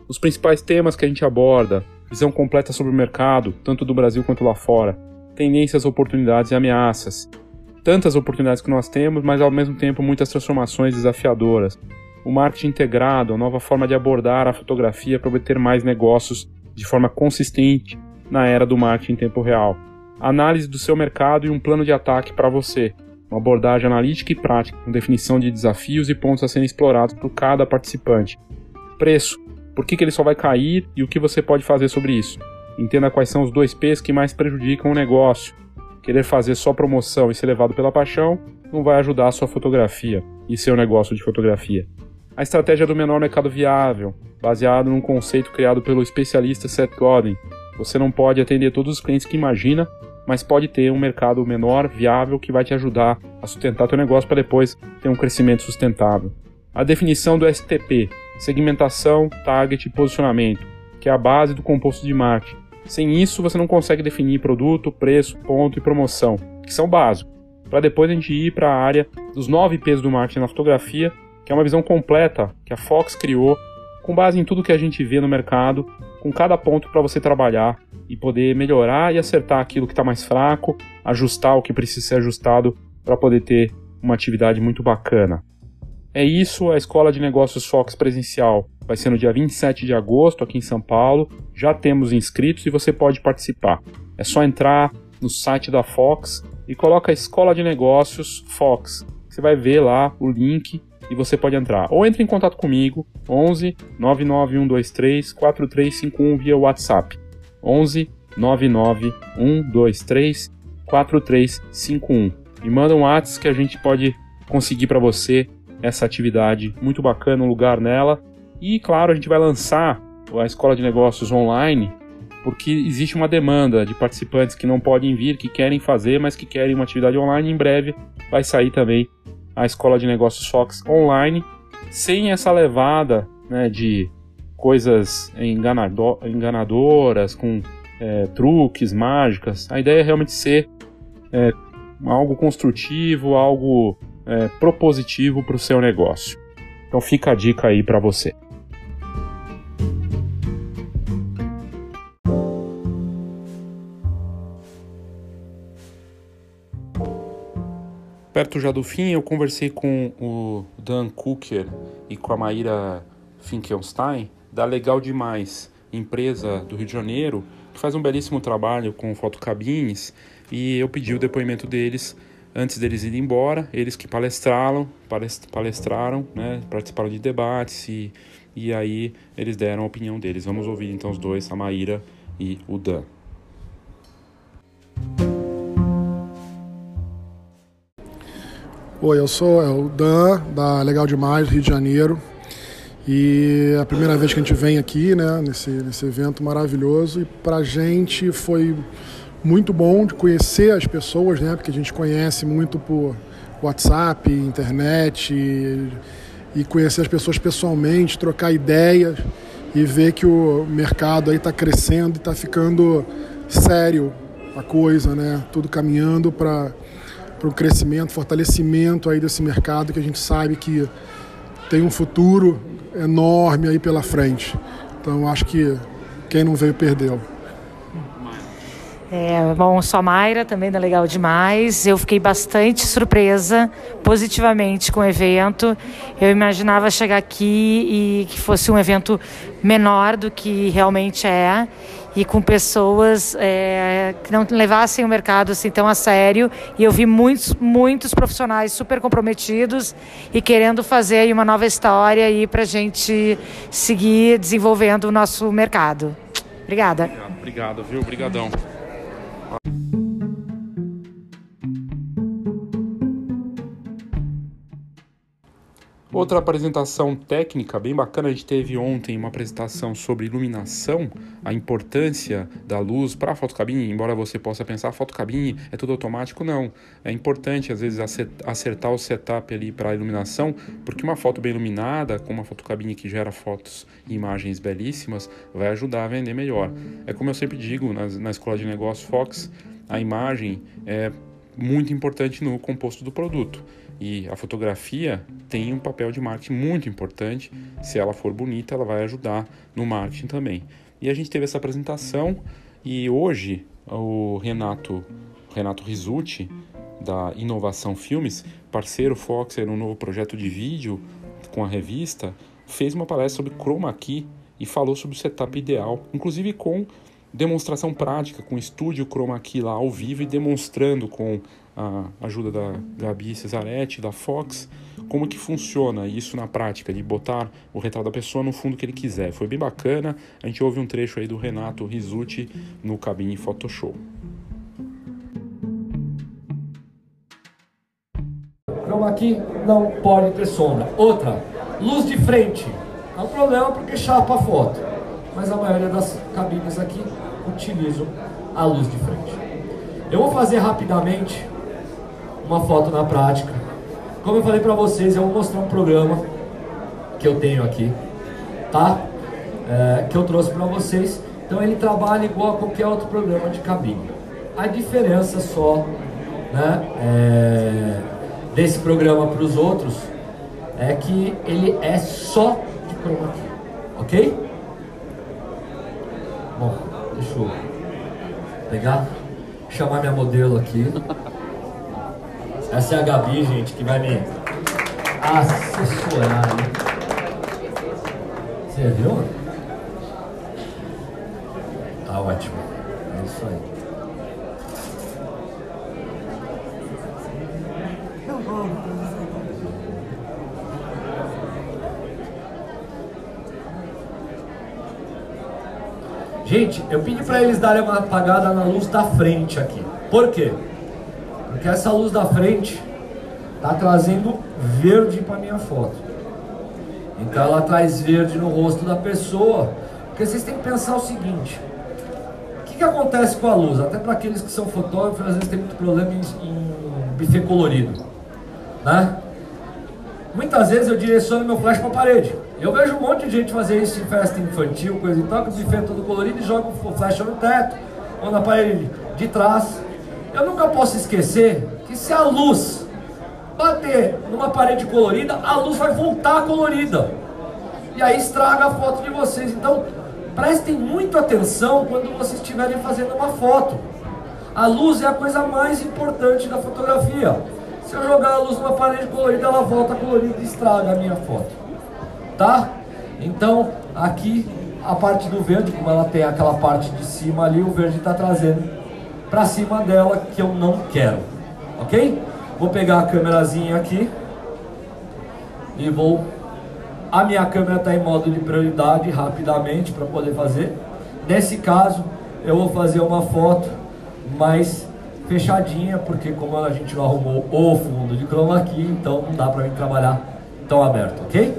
Os principais temas que a gente aborda, visão completa sobre o mercado, tanto do Brasil quanto lá fora, tendências, oportunidades e ameaças. tantas oportunidades que nós temos, mas ao mesmo tempo muitas transformações desafiadoras. O marketing integrado, a nova forma de abordar a fotografia para obter mais negócios de forma consistente na era do marketing em tempo real. Análise do seu mercado e um plano de ataque para você. Uma abordagem analítica e prática, com definição de desafios e pontos a serem explorados por cada participante. Preço. Por que, que ele só vai cair e o que você pode fazer sobre isso? Entenda quais são os dois P's que mais prejudicam o negócio. Querer fazer só promoção e ser levado pela paixão não vai ajudar a sua fotografia e seu negócio de fotografia. A estratégia do menor mercado viável, baseado num conceito criado pelo especialista Seth Godin. Você não pode atender todos os clientes que imagina, mas pode ter um mercado menor, viável, que vai te ajudar a sustentar teu negócio para depois ter um crescimento sustentável. A definição do STP, segmentação, target e posicionamento, que é a base do composto de marketing. Sem isso, você não consegue definir produto, preço, ponto e promoção, que são básicos, para depois a gente ir para a área dos nove P's do marketing na fotografia, que é uma visão completa que a Fox criou, com base em tudo que a gente vê no mercado, com cada ponto para você trabalhar e poder melhorar e acertar aquilo que está mais fraco, ajustar o que precisa ser ajustado para poder ter uma atividade muito bacana. É isso, a Escola de Negócios Fox presencial vai ser no dia 27 de agosto aqui em São Paulo. Já temos inscritos e você pode participar. É só entrar no site da Fox e coloca Escola de Negócios Fox. Você vai ver lá o link e você pode entrar. Ou entre em contato comigo, 11 99123 4351 via WhatsApp. 11 99123 4351. E manda um WhatsApp que a gente pode conseguir para você essa atividade muito bacana, um lugar nela. E claro, a gente vai lançar a Escola de Negócios online, porque existe uma demanda de participantes que não podem vir, que querem fazer, mas que querem uma atividade online. Em breve vai sair também a Escola de Negócios Fox online, sem essa levada né, de coisas enganado enganadoras, com é, truques, mágicas. A ideia é realmente ser é, algo construtivo, algo é, propositivo para o seu negócio. Então fica a dica aí para você. Perto já do fim, eu conversei com o Dan Cooker e com a Maíra Finkelstein, da Legal Demais, empresa do Rio de Janeiro, que faz um belíssimo trabalho com fotocabines, e eu pedi o depoimento deles antes deles irem embora, eles que palestraram, palestraram, né, participaram de debates e, e aí eles deram a opinião deles. Vamos ouvir então os dois, a Maíra e o Dan. Oi, eu sou é, o Dan, da Legal Demais, Rio de Janeiro. E é a primeira vez que a gente vem aqui, né, nesse, nesse evento maravilhoso. E pra gente foi muito bom de conhecer as pessoas, né? Porque a gente conhece muito por WhatsApp, internet e, e conhecer as pessoas pessoalmente, trocar ideias e ver que o mercado aí está crescendo e está ficando sério a coisa, né? Tudo caminhando para para um crescimento, fortalecimento aí desse mercado que a gente sabe que tem um futuro enorme aí pela frente. Então acho que quem não veio perdeu. É, bom, sou a Mayra, também da Legal Demais. Eu fiquei bastante surpresa positivamente com o evento. Eu imaginava chegar aqui e que fosse um evento menor do que realmente é e com pessoas é, que não levassem o mercado assim tão a sério. E eu vi muitos, muitos profissionais super comprometidos e querendo fazer uma nova história aí para a gente seguir desenvolvendo o nosso mercado. Obrigada. Obrigado, obrigado viu? Obrigadão. Outra apresentação técnica bem bacana, a gente teve ontem uma apresentação sobre iluminação, a importância da luz para a fotocabine, embora você possa pensar, a fotocabine é tudo automático, não. É importante às vezes acertar o setup ali para a iluminação, porque uma foto bem iluminada, com uma fotocabine que gera fotos e imagens belíssimas, vai ajudar a vender melhor. É como eu sempre digo na, na escola de negócio Fox, a imagem é muito importante no composto do produto. E a fotografia tem um papel de marketing muito importante. Se ela for bonita, ela vai ajudar no marketing também. E a gente teve essa apresentação e hoje o Renato Renato Risucci da Inovação Filmes, parceiro Foxer no novo projeto de vídeo com a revista, fez uma palestra sobre chroma key e falou sobre o setup ideal, inclusive com demonstração prática, com estúdio chroma key lá ao vivo e demonstrando com a ajuda da Gabi Cesaretti, da Fox, como que funciona isso na prática, de botar o retrato da pessoa no fundo que ele quiser. Foi bem bacana, a gente ouve um trecho aí do Renato Risucci no Cabine Photoshop. Chroma key não pode ter sombra. Outra, luz de frente. É um problema porque chapa a foto. Mas a maioria das cabines aqui utilizam a luz de frente. Eu vou fazer rapidamente uma foto na prática. Como eu falei para vocês, eu vou mostrar um programa que eu tenho aqui, tá? É, que eu trouxe para vocês. Então ele trabalha igual a qualquer outro programa de cabine. A diferença só, né, é, desse programa para os outros é que ele é só de chroma key, ok? Bom, deixa eu pegar, chamar minha modelo aqui. Essa é a Gabi, gente, que vai me assessorar. Você viu? Tá ótimo. É isso aí. Gente, eu pedi para eles darem uma apagada na luz da frente aqui. Por quê? Porque essa luz da frente tá trazendo verde para minha foto. Então ela traz verde no rosto da pessoa. Porque vocês têm que pensar o seguinte: o que, que acontece com a luz? Até para aqueles que são fotógrafos, às vezes tem muito problema em, em buffet colorido, né? Muitas vezes eu direciono meu flash para a parede. Eu vejo um monte de gente fazer isso em festa infantil, coisa e tal, que o buffet é todo colorido e joga o flash no teto ou na parede de trás. Eu nunca posso esquecer que se a luz bater numa parede colorida, a luz vai voltar colorida. E aí estraga a foto de vocês. Então, prestem muito atenção quando vocês estiverem fazendo uma foto. A luz é a coisa mais importante da fotografia. Se eu jogar a luz numa parede colorida, ela volta colorida e estraga a minha foto. Tá? Então, aqui a parte do verde, como ela tem aquela parte de cima ali, o verde está trazendo para cima dela que eu não quero. Ok? Vou pegar a câmerazinha aqui e vou. A minha câmera está em modo de prioridade rapidamente para poder fazer. Nesse caso, eu vou fazer uma foto mais fechadinha, porque como a gente não arrumou o fundo de chroma aqui, então não dá para mim trabalhar tão aberto, ok?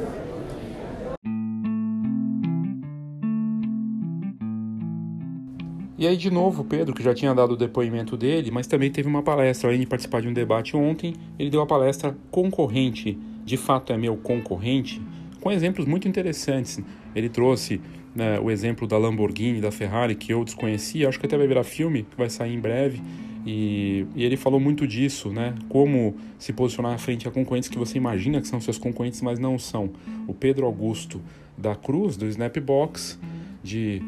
E aí, de novo, Pedro, que já tinha dado o depoimento dele, mas também teve uma palestra, além de participar de um debate ontem, ele deu a palestra concorrente, de fato é meu concorrente, com exemplos muito interessantes. Ele trouxe né, o exemplo da Lamborghini, da Ferrari, que eu desconhecia, acho que até vai virar filme, que vai sair em breve. E, e, ele falou muito disso, né? Como se posicionar frente a concorrentes que você imagina que são seus concorrentes, mas não são. O Pedro Augusto da Cruz, do Snapbox, de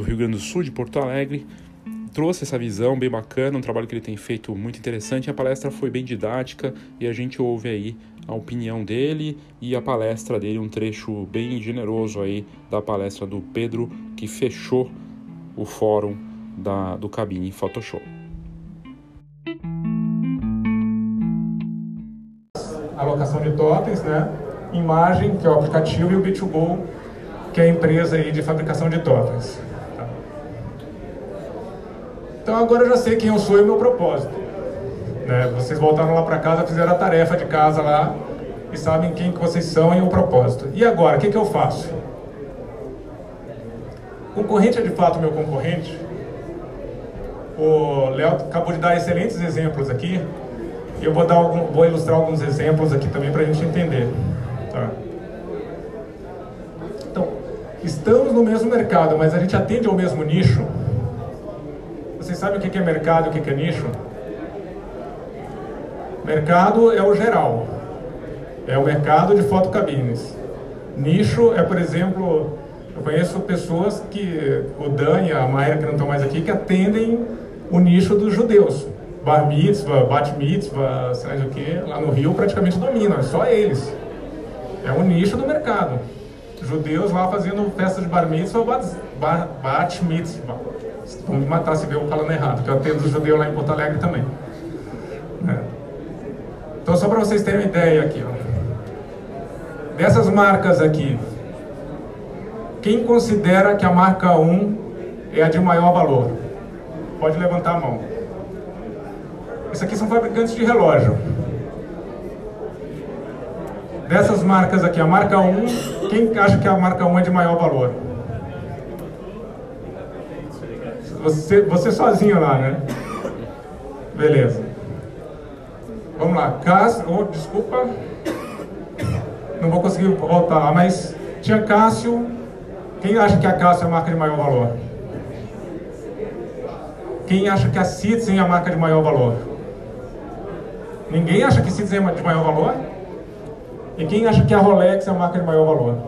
do Rio Grande do Sul, de Porto Alegre, trouxe essa visão bem bacana, um trabalho que ele tem feito muito interessante. A palestra foi bem didática e a gente ouve aí a opinião dele e a palestra dele, um trecho bem generoso aí da palestra do Pedro, que fechou o fórum da, do Cabine Photoshop. Alocação de totens, né? Imagem, que é o aplicativo, e o B2Go, que é a empresa aí de fabricação de totens. Então agora eu já sei quem eu sou e o meu propósito. Né? Vocês voltaram lá para casa, fizeram a tarefa de casa lá e sabem quem que vocês são e o propósito. E agora, o que, que eu faço? Concorrente é de fato meu concorrente. O Léo acabou de dar excelentes exemplos aqui. E eu vou, dar algum, vou ilustrar alguns exemplos aqui também para a gente entender. Tá? Então, estamos no mesmo mercado, mas a gente atende ao mesmo nicho. Vocês sabem o que é mercado e o que é nicho? Mercado é o geral. É o mercado de fotocabines. Nicho é, por exemplo, eu conheço pessoas que, o Dan e a Maia, que não estão mais aqui, que atendem o nicho dos judeus. bar mitzvah, bat mitzvah, sei lá o que, lá no Rio praticamente dominam, é só eles. É um nicho do mercado. Judeus lá fazendo festa de bar mitzvah, bat, bat mitzvah. Vão me matar se ver eu falando errado, que eu atendo judeu lá em Porto Alegre também. É. Então só para vocês terem uma ideia aqui, ó. Dessas marcas aqui, quem considera que a marca 1 é a de maior valor? Pode levantar a mão. Isso aqui são fabricantes de relógio. Dessas marcas aqui, a marca 1, quem acha que a marca 1 é de maior valor? Você, você sozinho lá, né? Beleza. Vamos lá. Cássio, oh, desculpa. Não vou conseguir voltar lá, mas tinha Cássio. Quem acha que a Cássio é a marca de maior valor? Quem acha que a Citizen é a marca de maior valor? Ninguém acha que Citizen é de maior valor? E quem acha que a Rolex é a marca de maior valor?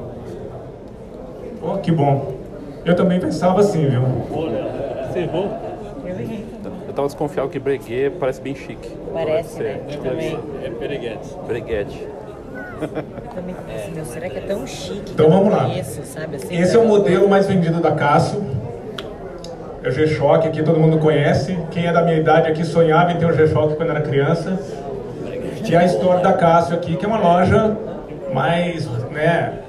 Oh, que bom. Eu também pensava assim, viu? Você errou? Eu tava desconfiado que Breguet parece bem chique. Parece, né? Eu também. [laughs] É Breguet. Breguet. Eu também pensei, meu, será que é tão chique? Então vamos lá. Conheço, sabe? Assim, Esse é o modelo mais vendido da Cássio. É o G-Shock, aqui todo mundo conhece. Quem é da minha idade aqui sonhava em ter o G-Shock quando era criança. É a história da Cássio aqui, que é uma loja mais, né,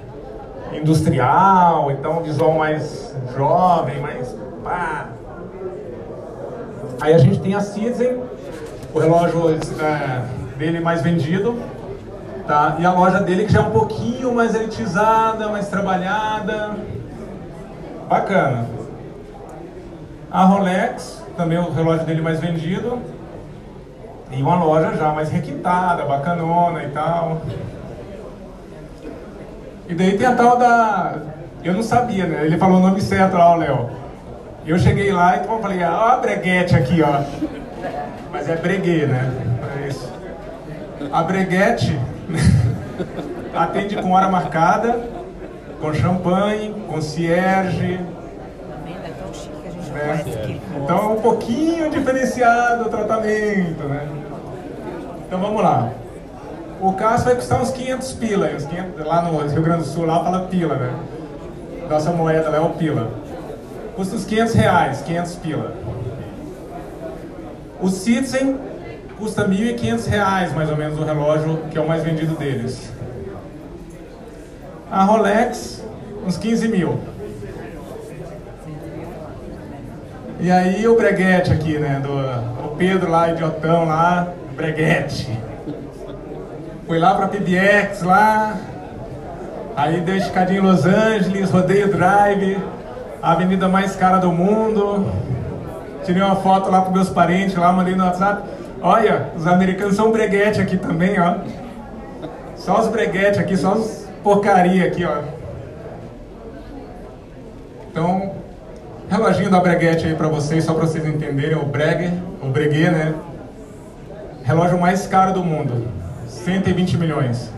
industrial, então visual mais jovem, mais. Aí a gente tem a Citizen, o relógio é, dele mais vendido, tá? E a loja dele que já é um pouquinho mais elitizada, mais trabalhada. Bacana. A Rolex, também o relógio dele mais vendido. E uma loja já mais requintada, bacanona e tal. E daí tem a tal da. Eu não sabia, né? Ele falou o nome certo lá, o Léo. Eu cheguei lá e falei, ó, a breguete aqui, ó. Mas é breguet, né? É isso. A breguete [laughs] atende com hora marcada, com champanhe, com cierge. né? Então é um pouquinho diferenciado o tratamento, né? Então vamos lá. O caso vai custar uns 500 pila. Uns 500, lá no Rio Grande do Sul, lá fala pila, né? Nossa moeda lá é o pila. Custa uns 500 reais, 500 pila. O Citizen custa 1.500 reais, mais ou menos, o relógio, que é o mais vendido deles. A Rolex, uns 15 mil. E aí o breguete aqui, né, do o Pedro lá, idiotão lá, breguete. Fui lá pra PBX lá, aí dei escadinha em Los Angeles, rodei o drive, a avenida mais cara do mundo. Tirei uma foto lá pros meus parentes lá, mandei no WhatsApp. Olha, os americanos são breguete aqui também, ó. Só os breguete aqui, só os porcaria aqui, ó. Então, reloginho da breguete aí pra vocês, só pra vocês entenderem, o bregue, o breguet, né? Relógio mais caro do mundo, 120 milhões.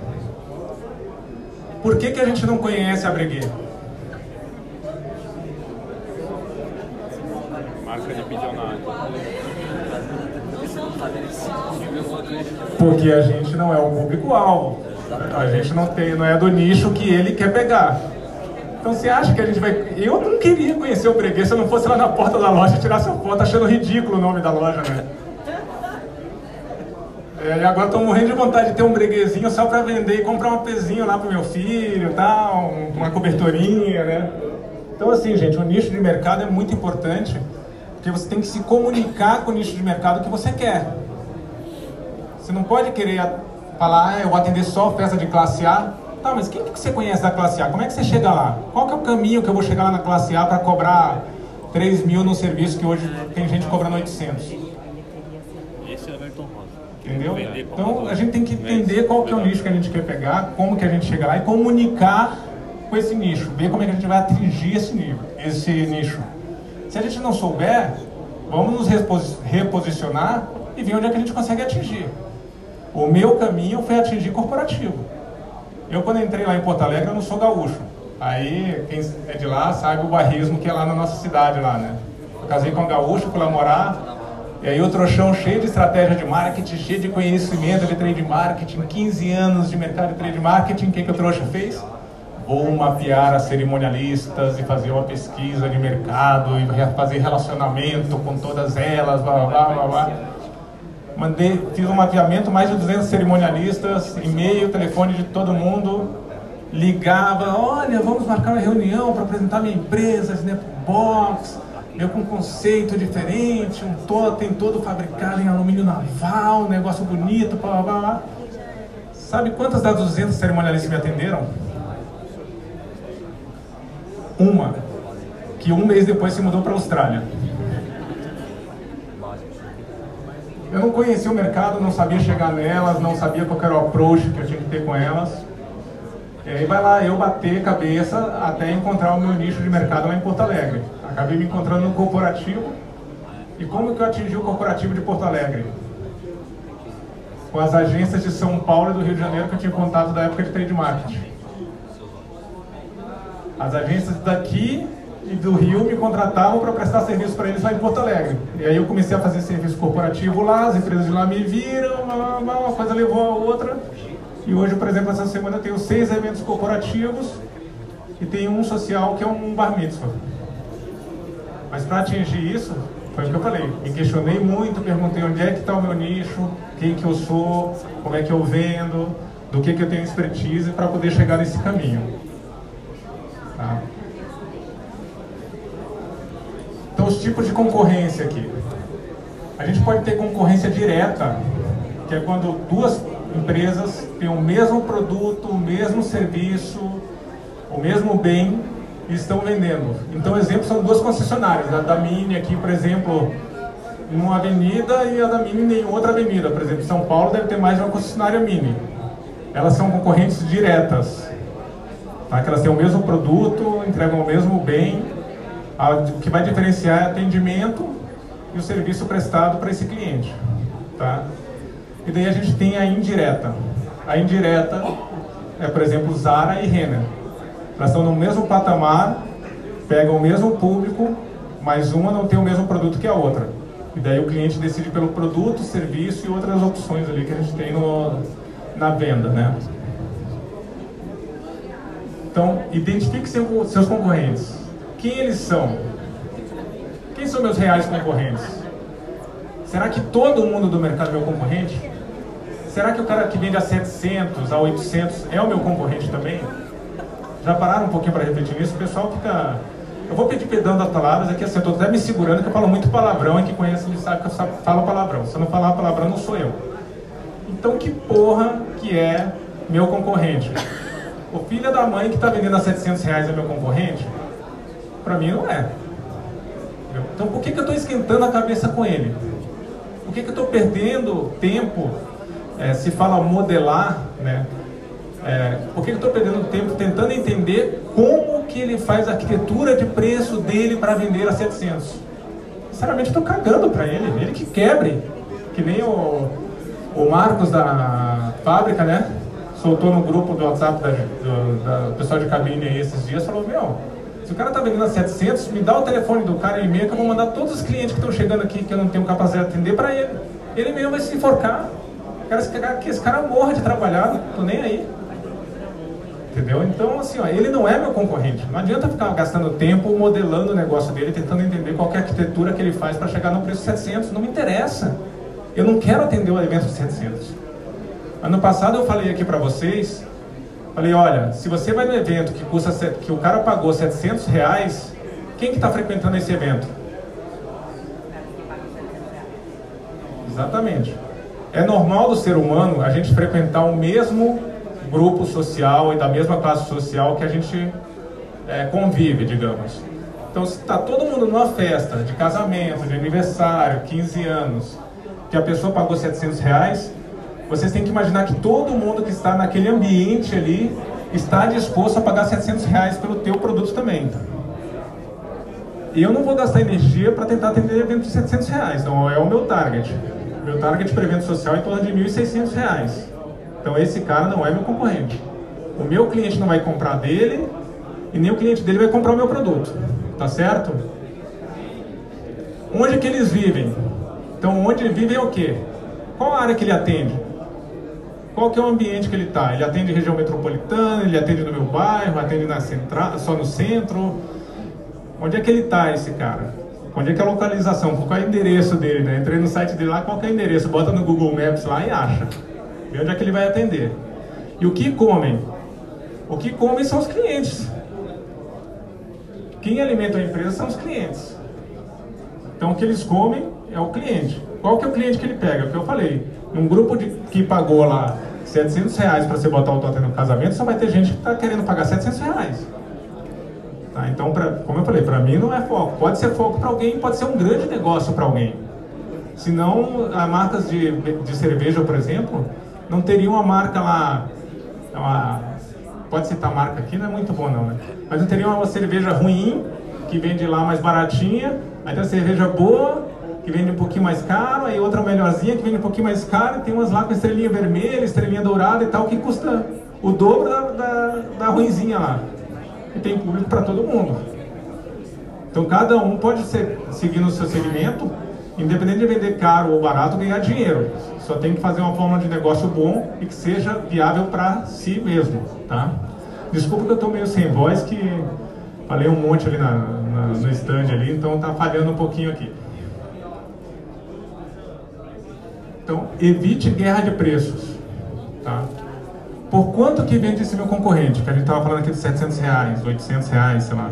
Por que que a gente não conhece a breguet? Marca de bilionário. Porque a gente não é o público-alvo. A gente não, tem, não é do nicho que ele quer pegar. Então você acha que a gente vai. Eu não queria conhecer o breguet se eu não fosse lá na porta da loja tirar essa foto achando ridículo o nome da loja, né? É, e agora estou morrendo de vontade de ter um breguezinho só para vender e comprar um pezinho lá pro meu filho, tal, uma cobertorinha, né? Então assim, gente, o nicho de mercado é muito importante, porque você tem que se comunicar com o nicho de mercado que você quer. Você não pode querer falar, ah, eu vou atender só festa de classe A. Tá, mas quem que você conhece da classe A? Como é que você chega lá? Qual que é o caminho que eu vou chegar lá na classe A para cobrar 3 mil no serviço que hoje tem gente cobrando 800? Esse é Everton Rosa. Entendeu? Então a gente tem que entender qual que é o nicho que a gente quer pegar, como que a gente chega lá e comunicar com esse nicho, ver como é que a gente vai atingir esse nível, esse nicho. Se a gente não souber, vamos nos reposi- reposicionar e ver onde é que a gente consegue atingir. O meu caminho foi atingir corporativo. Eu quando entrei lá em Porto Alegre, eu não sou gaúcho. Aí quem é de lá sabe o barrismo que é lá na nossa cidade lá, né? Eu casei com um gaúcho, fui lá morar, E aí o trouxão cheio de estratégia de marketing, cheio de conhecimento de trade marketing, 15 anos de mercado de trade marketing, o que, que o trouxa fez? Vou mapear as cerimonialistas e fazer uma pesquisa de mercado e fazer relacionamento com todas elas, blá blá blá blá. Mandei, fiz um mapeamento, mais de 200 cerimonialistas, e-mail, telefone de todo mundo, ligava, olha, vamos marcar uma reunião para apresentar minha empresa, Snapbox, eu com um conceito diferente, um totem todo fabricado em alumínio naval, um negócio bonito, blá blá blá. Sabe quantas das 200 cerimonialistas me atenderam? Uma, que um mês depois se mudou para a Austrália. Eu não conhecia o mercado, não sabia chegar nelas, não sabia qual era o approach que eu tinha que ter com elas. E aí vai lá, eu bater cabeça até encontrar o meu nicho de mercado lá em Porto Alegre. Acabei me encontrando no corporativo. E como que eu atingi o corporativo de Porto Alegre? Com as agências de São Paulo e do Rio de Janeiro que eu tinha contato da época de trade marketing. As agências daqui e do Rio me contratavam para prestar serviço para eles lá em Porto Alegre. E aí eu comecei a fazer serviço corporativo lá, as empresas de lá me viram, uma, coisa levou a outra. E hoje, por exemplo, essa semana eu tenho seis eventos corporativos e tenho um social que é um bar mitzvah. Mas para atingir isso, foi o que eu falei. Me questionei muito, perguntei onde é que está o meu nicho, quem que eu sou, como é que eu vendo, do que, que eu tenho expertise para poder chegar nesse caminho. Tá? Então, os tipos de concorrência aqui. A gente pode ter concorrência direta, que é quando duas empresas têm o mesmo produto, o mesmo serviço, o mesmo bem e estão vendendo. Então, exemplo são duas concessionárias, a da Mini aqui, por exemplo, numa avenida e a da Mini em outra avenida. Por exemplo, São Paulo deve ter mais de uma concessionária Mini. Elas são concorrentes diretas, tá? que elas têm o mesmo produto, entregam o mesmo bem. O que vai diferenciar é atendimento e o serviço prestado para esse cliente. Tá? E daí a gente tem a indireta. A indireta é, por exemplo, Zara e Renner. Elas estão no mesmo patamar, pegam o mesmo público, mas uma não tem o mesmo produto que a outra. E daí o cliente decide pelo produto, serviço e outras opções ali que a gente tem no, na venda, né? Então, identifique seus concorrentes. Quem eles são? Quem são meus reais concorrentes? Será que todo mundo do mercado é meu concorrente? Será que o cara que vende a 700, a 800 é o meu concorrente também? Já pararam um pouquinho para refletir nisso? O pessoal fica... Eu vou pedir perdão das palavras, aqui assim, eu estou até me segurando que eu falo muito palavrão e que conhece me sabe que eu falo palavrão. Se eu não falar palavrão, não sou eu. Então que porra que é meu concorrente? O filho da mãe que está vendendo a 700 reais é meu concorrente? Para mim não é. Então por que, que eu estou esquentando a cabeça com ele? Por que, que eu estou perdendo tempo? É, se fala modelar, né? É, por que eu estou perdendo tempo tentando entender como que ele faz a arquitetura de preço dele para vender a 700? Sinceramente, estou cagando para ele, ele que quebre. Que nem o, o Marcos da fábrica, né? Soltou no grupo do WhatsApp da, do, da pessoal de cabine aí esses dias, falou, meu, se o cara está vendendo a 700, me dá o telefone do cara e e-mail que eu vou mandar todos os clientes que estão chegando aqui que eu não tenho capacidade de atender para ele. Ele mesmo vai se enforcar. Quero que esse cara morra de trabalhar, não tô nem aí. Entendeu? Então, assim, ó, ele não é meu concorrente. Não adianta ficar gastando tempo modelando o negócio dele, tentando entender qual é a arquitetura que ele faz para chegar no preço 700. Não me interessa. Eu não quero atender o evento de 700. Ano passado eu falei aqui para vocês, falei, olha, se você vai no evento que custa que o cara pagou 700 reais, quem que está frequentando esse evento? Exatamente. É normal do ser humano a gente frequentar o mesmo grupo social e da mesma classe social que a gente é, convive, digamos. Então, se está todo mundo numa festa de casamento, de aniversário, 15 anos, que a pessoa pagou 700 reais, vocês têm que imaginar que todo mundo que está naquele ambiente ali está disposto a pagar 700 reais pelo teu produto também. E eu não vou gastar energia para tentar atender evento de 700 reais, não é o meu target. Meu target para evento social é em torno de 1.600 reais. Então esse cara não é meu concorrente. O meu cliente não vai comprar dele e nem o cliente dele vai comprar o meu produto. Tá certo? Onde que eles vivem? Então, onde ele vive é o quê? Qual área que ele atende? Qual que é o ambiente que ele está? Ele atende região metropolitana, ele atende no meu bairro, atende na central, só no centro? Onde é que ele está, esse cara? Onde é que é a localização? Qual é o endereço dele, né? Entrei no site dele lá, qual é o endereço? Bota no Google Maps lá e acha. Vê onde é que ele vai atender. E o que comem? O que comem são os clientes. Quem alimenta a empresa são os clientes. Então o que eles comem é o cliente. Qual que é o cliente que ele pega? O que eu falei. Um grupo de, que pagou lá 700 reais para você botar o totem no casamento, só vai ter gente que está querendo pagar 700 reais. Tá? Então, pra, como eu falei, para mim não é foco. Pode ser foco para alguém, pode ser um grande negócio para alguém. Senão, as marcas de, de cerveja, por exemplo, não teriam uma marca lá, uma, pode citar a marca aqui, não é muito bom não, né? Mas não teria uma cerveja ruim, que vende lá mais baratinha, aí tem uma cerveja boa, que vende um pouquinho mais caro, aí outra melhorzinha que vende um pouquinho mais caro, e tem umas lá com estrelinha vermelha, estrelinha dourada e tal, que custa o dobro da, da, da ruinzinha lá. E tem público para todo mundo. Então cada um pode ser, seguir no seu segmento, independente de vender caro ou barato, ganhar dinheiro. Só tem que fazer uma forma de negócio bom e que seja viável para si mesmo, tá? Desculpa que eu estou meio sem voz, que falei um monte ali na, na, no stand ali, então tá falhando um pouquinho aqui. Então, evite guerra de preços. Tá? Por quanto que vende esse meu concorrente? Que a gente estava falando aqui de 700 reais, 800 reais, sei lá.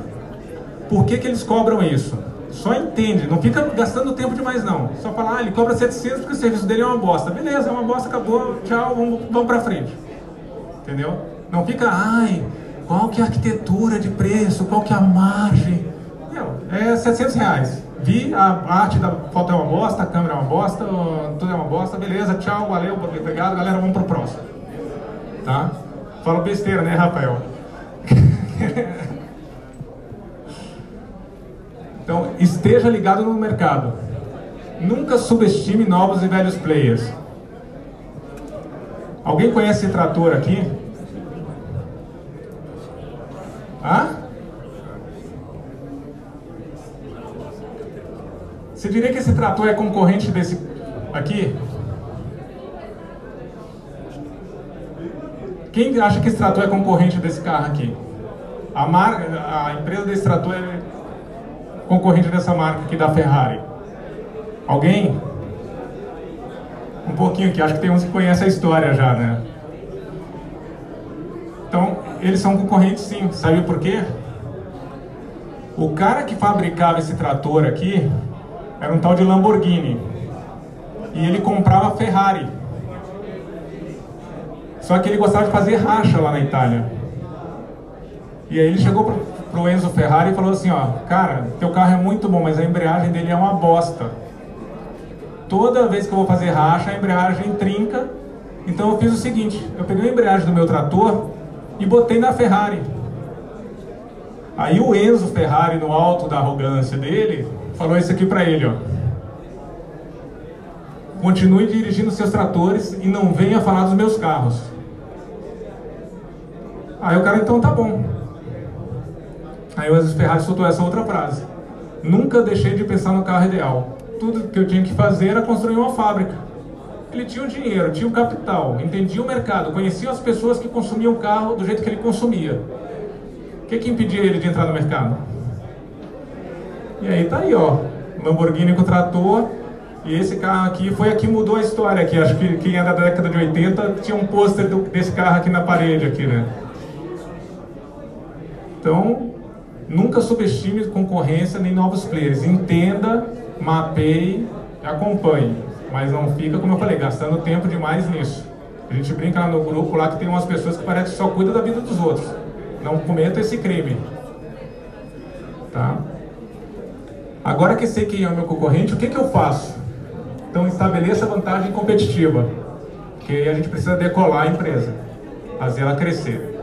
Por que, que eles cobram isso? Só entende, não fica gastando tempo demais não. Só falar, ah, ele cobra 700 porque o serviço dele é uma bosta. Beleza, é uma bosta, acabou, tchau, vamos, vamos pra frente. Entendeu? Não fica, ai, qual que é a arquitetura de preço, qual que é a margem. Meu, é 700 reais vi, a arte da foto é uma bosta, a câmera é uma bosta, tudo é uma bosta, beleza, tchau, valeu, obrigado, galera, vamos pro próximo. Tá? Fala besteira, né, Rafael? [laughs] então, esteja ligado no mercado. Nunca subestime novos e velhos players. Alguém conhece esse trator aqui? Diria que esse trator é concorrente desse aqui? Quem acha que esse trator é concorrente desse carro aqui? A, marca, a empresa desse trator é concorrente dessa marca aqui da Ferrari. Alguém? Um pouquinho aqui, acho que tem uns que conhecem a história já, né? Então, eles são concorrentes sim. Sabe por quê? O cara que fabricava esse trator aqui, era um tal de Lamborghini. E ele comprava Ferrari. Só que ele gostava de fazer racha lá na Itália. E aí ele chegou pro, pro Enzo Ferrari e falou assim, ó, cara, teu carro é muito bom, mas a embreagem dele é uma bosta. Toda vez que eu vou fazer racha, a embreagem trinca. Então eu fiz o seguinte, eu peguei a embreagem do meu trator e botei na Ferrari. Aí o Enzo Ferrari, no alto da arrogância dele, falou isso aqui para ele, ó. Continue dirigindo seus tratores e não venha falar dos meus carros. Aí o cara, então tá bom. Aí o Enzo Ferrari soltou essa outra frase. Nunca deixei de pensar no carro ideal. Tudo que eu tinha que fazer era construir uma fábrica. Ele tinha o dinheiro, tinha o capital, entendia o mercado, conhecia as pessoas que consumiam o carro do jeito que ele consumia. O que, que impedia ele de entrar no mercado? E aí tá aí, ó, Lamborghini com trator. E esse carro aqui foi aqui mudou a história aqui. Acho que quem é da década de 80 tinha um pôster desse carro aqui na parede aqui, né? Então, nunca subestime concorrência nem novos players. Entenda, mapeie, acompanhe. Mas não fica, como eu falei, gastando tempo demais nisso. A gente brinca lá no grupo lá que tem umas pessoas que parece que só cuidam da vida dos outros. Não cometa esse crime. Tá? Agora que sei quem é o meu concorrente, o que, que eu faço? Então estabeleça vantagem competitiva, que a gente precisa decolar a empresa, fazer ela crescer.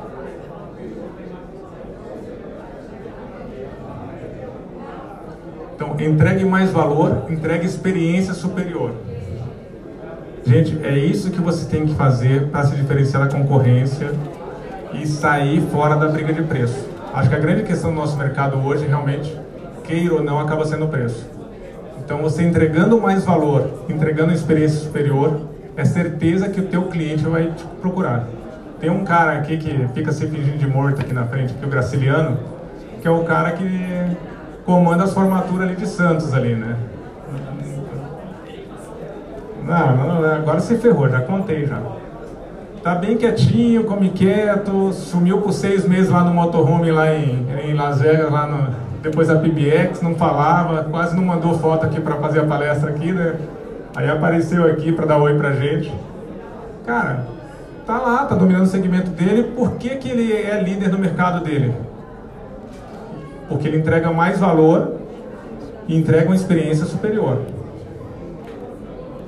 Então, entregue mais valor, entregue experiência superior. Gente, é isso que você tem que fazer para se diferenciar da concorrência e sair fora da briga de preço. Acho que a grande questão do nosso mercado hoje, realmente, queira ou não, acaba sendo o preço. Então você entregando mais valor, entregando experiência superior, é certeza que o teu cliente vai te procurar. Tem um cara aqui que fica se fingindo de morto aqui na frente, que é o Graciliano, que é o cara que comanda as formaturas ali de Santos ali, né? Não, não, agora você ferrou, já contei já. Tá bem quietinho, come quieto, sumiu por seis meses lá no motorhome lá em, em Las Vegas, lá no, depois da PBX, não falava, quase não mandou foto aqui para fazer a palestra aqui, né? Aí apareceu aqui para dar oi pra gente. Cara, tá lá, tá dominando o segmento dele, por que, que ele é líder no mercado dele? Porque ele entrega mais valor e entrega uma experiência superior.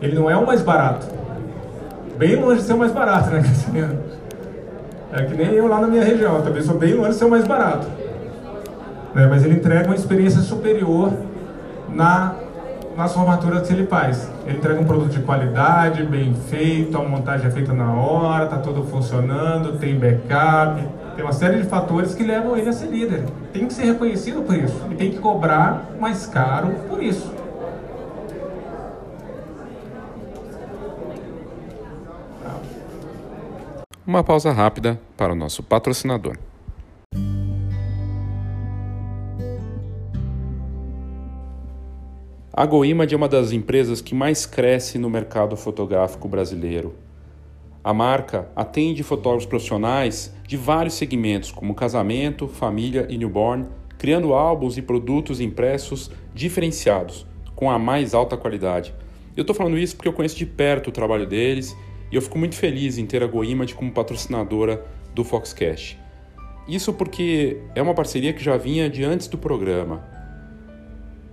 Ele não é o mais barato. Bem longe de ser o mais barato, né? É que nem eu lá na minha região, eu também sou bem longe de ser o mais barato. Né? Mas ele entrega uma experiência superior na, nas formaturas que ele faz. Ele entrega um produto de qualidade, bem feito, a montagem é feita na hora, está tudo funcionando, tem backup, tem uma série de fatores que levam ele a ser líder. Tem que ser reconhecido por isso e tem que cobrar mais caro por isso. Uma pausa rápida para o nosso patrocinador. A GoImage é uma das empresas que mais cresce no mercado fotográfico brasileiro. A marca atende fotógrafos profissionais de vários segmentos, como casamento, família e newborn, criando álbuns e produtos impressos diferenciados, com a mais alta qualidade. Eu estou falando isso porque eu conheço de perto o trabalho deles e eu fico muito feliz em ter a GoImage como patrocinadora do Foxcast. Isso porque é uma parceria que já vinha de antes do programa.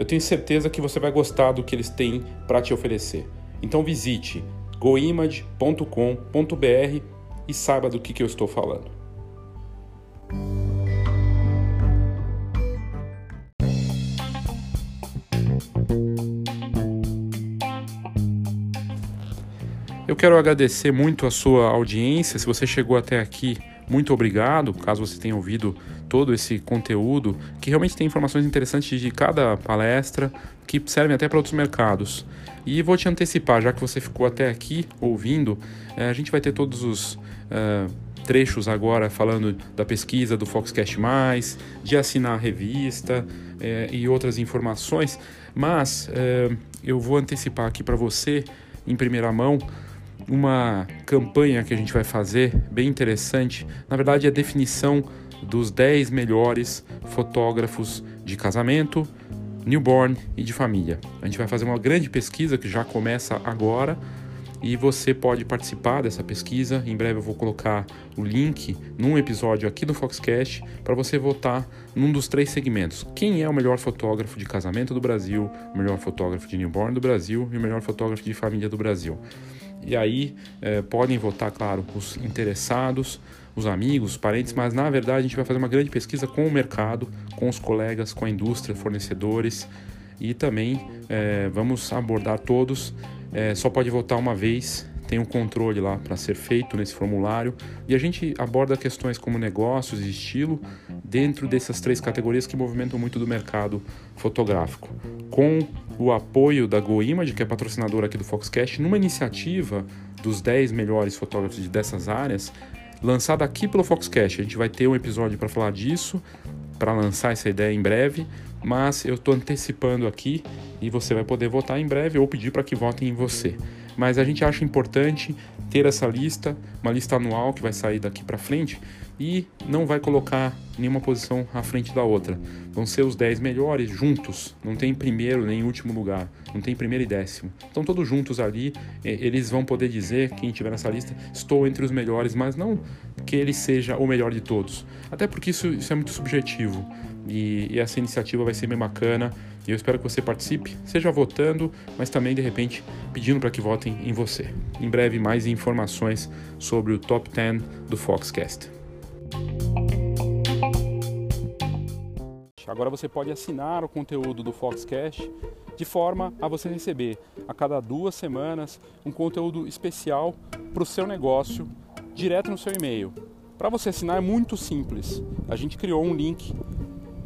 Eu tenho certeza que você vai gostar do que eles têm para te oferecer. Então visite goimage.com.br e saiba do que, que eu estou falando. Eu quero agradecer muito a sua audiência. Se você chegou até aqui, muito obrigado. Caso você tenha ouvido todo esse conteúdo, que realmente tem informações interessantes de cada palestra, que servem até para outros mercados. E vou te antecipar, já que você ficou até aqui ouvindo, eh, a gente vai ter todos os uh, trechos agora falando da pesquisa do Foxcast, de assinar a revista eh, e outras informações, mas eu vou antecipar aqui para você, em primeira mão, uma campanha que a gente vai fazer bem interessante. Na verdade, é a definição dos 10 melhores fotógrafos de casamento, newborn e de família. A gente vai fazer uma grande pesquisa que já começa agora e você pode participar dessa pesquisa. Em breve eu vou colocar o link num episódio aqui do Foxcast para você votar num dos três segmentos. Quem é o melhor fotógrafo de casamento do Brasil, o melhor fotógrafo de newborn do Brasil e o melhor fotógrafo de família do Brasil. E aí é, podem votar, claro, os interessados, os amigos, os parentes, mas na verdade a gente vai fazer uma grande pesquisa com o mercado, com os colegas, com a indústria, fornecedores e também é, vamos abordar todos. É, só pode votar uma vez, tem um controle lá para ser feito nesse formulário e a gente aborda questões como negócios e estilo dentro dessas três categorias que movimentam muito do mercado fotográfico. Com o apoio da GoImage, que é patrocinadora aqui do Foxcast, numa iniciativa dos 10 melhores fotógrafos dessas áreas, lançada aqui pelo Foxcast. A gente vai ter um episódio para falar disso, para lançar essa ideia em breve, mas eu estou antecipando aqui e você vai poder votar em breve ou pedir para que votem em você. Mas a gente acha importante ter essa lista, uma lista anual que vai sair daqui para frente, e não vai colocar nenhuma posição à frente da outra. Vão ser os 10 melhores juntos, não tem primeiro nem último lugar, não tem primeiro e décimo. Estão todos juntos ali, eles vão poder dizer, quem estiver nessa lista, estou entre os melhores, mas não que ele seja o melhor de todos. Até porque isso, isso é muito subjetivo e, e essa iniciativa vai ser bem bacana. E eu espero que você participe, seja votando, mas também de repente pedindo para que votem em você. Em breve, mais informações sobre o Top 10 do Foxcast. Agora você pode assinar o conteúdo do Foxcast de forma a você receber a cada duas semanas um conteúdo especial para o seu negócio direto no seu e-mail. Para você assinar é muito simples. A gente criou um link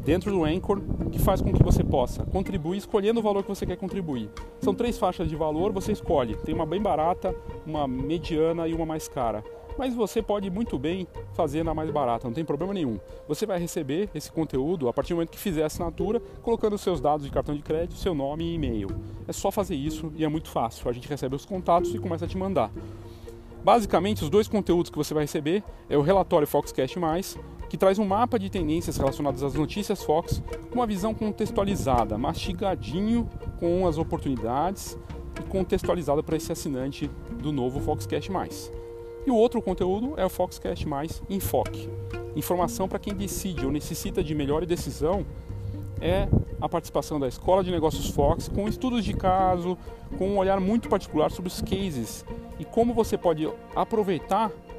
dentro do Anchor que faz com que você possa contribuir escolhendo o valor que você quer contribuir. São três faixas de valor, você escolhe. Tem uma bem barata, uma mediana e uma mais cara mas você pode muito bem fazer na mais barata, não tem problema nenhum. Você vai receber esse conteúdo a partir do momento que fizer a assinatura, colocando seus dados de cartão de crédito, seu nome e e-mail. É só fazer isso e é muito fácil. A gente recebe os contatos e começa a te mandar. Basicamente, os dois conteúdos que você vai receber é o relatório Foxcast+, que traz um mapa de tendências relacionadas às notícias Fox, com uma visão contextualizada, mastigadinho com as oportunidades e contextualizada para esse assinante do novo Foxcast+. E o outro conteúdo é o Foxcast Mais Enfoque. Informação para quem decide ou necessita de melhor decisão é a participação da Escola de Negócios Fox com estudos de caso, com um olhar muito particular sobre os cases e como você pode aproveitar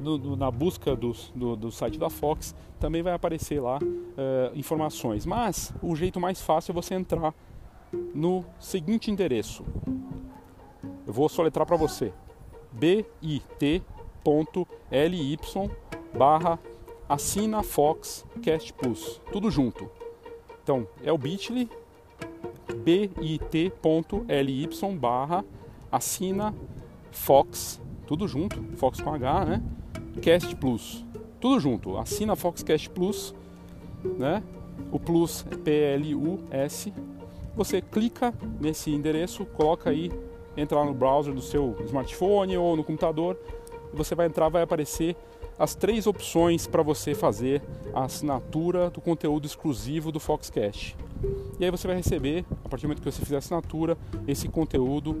no, no, na busca do, do, do, site da Fox, também vai aparecer lá uh, informações. Mas o jeito mais fácil é você entrar no seguinte endereço. Eu vou soletrar para você: bit bit.ly barra assina Fox Cast Plus, tudo junto. Então é o bit.ly bit.ly barra assina Fox, tudo junto, Fox com H, né? Cast Plus, tudo junto, assina Fox Cast Plus, né? O Plus é P-L-U-S. Você clica nesse endereço, coloca aí, entra lá no browser do seu smartphone ou no computador, você vai entrar, vai aparecer as três opções para você fazer a assinatura do conteúdo exclusivo do Foxcast. E aí você vai receber, a partir do momento que você fizer a assinatura, esse conteúdo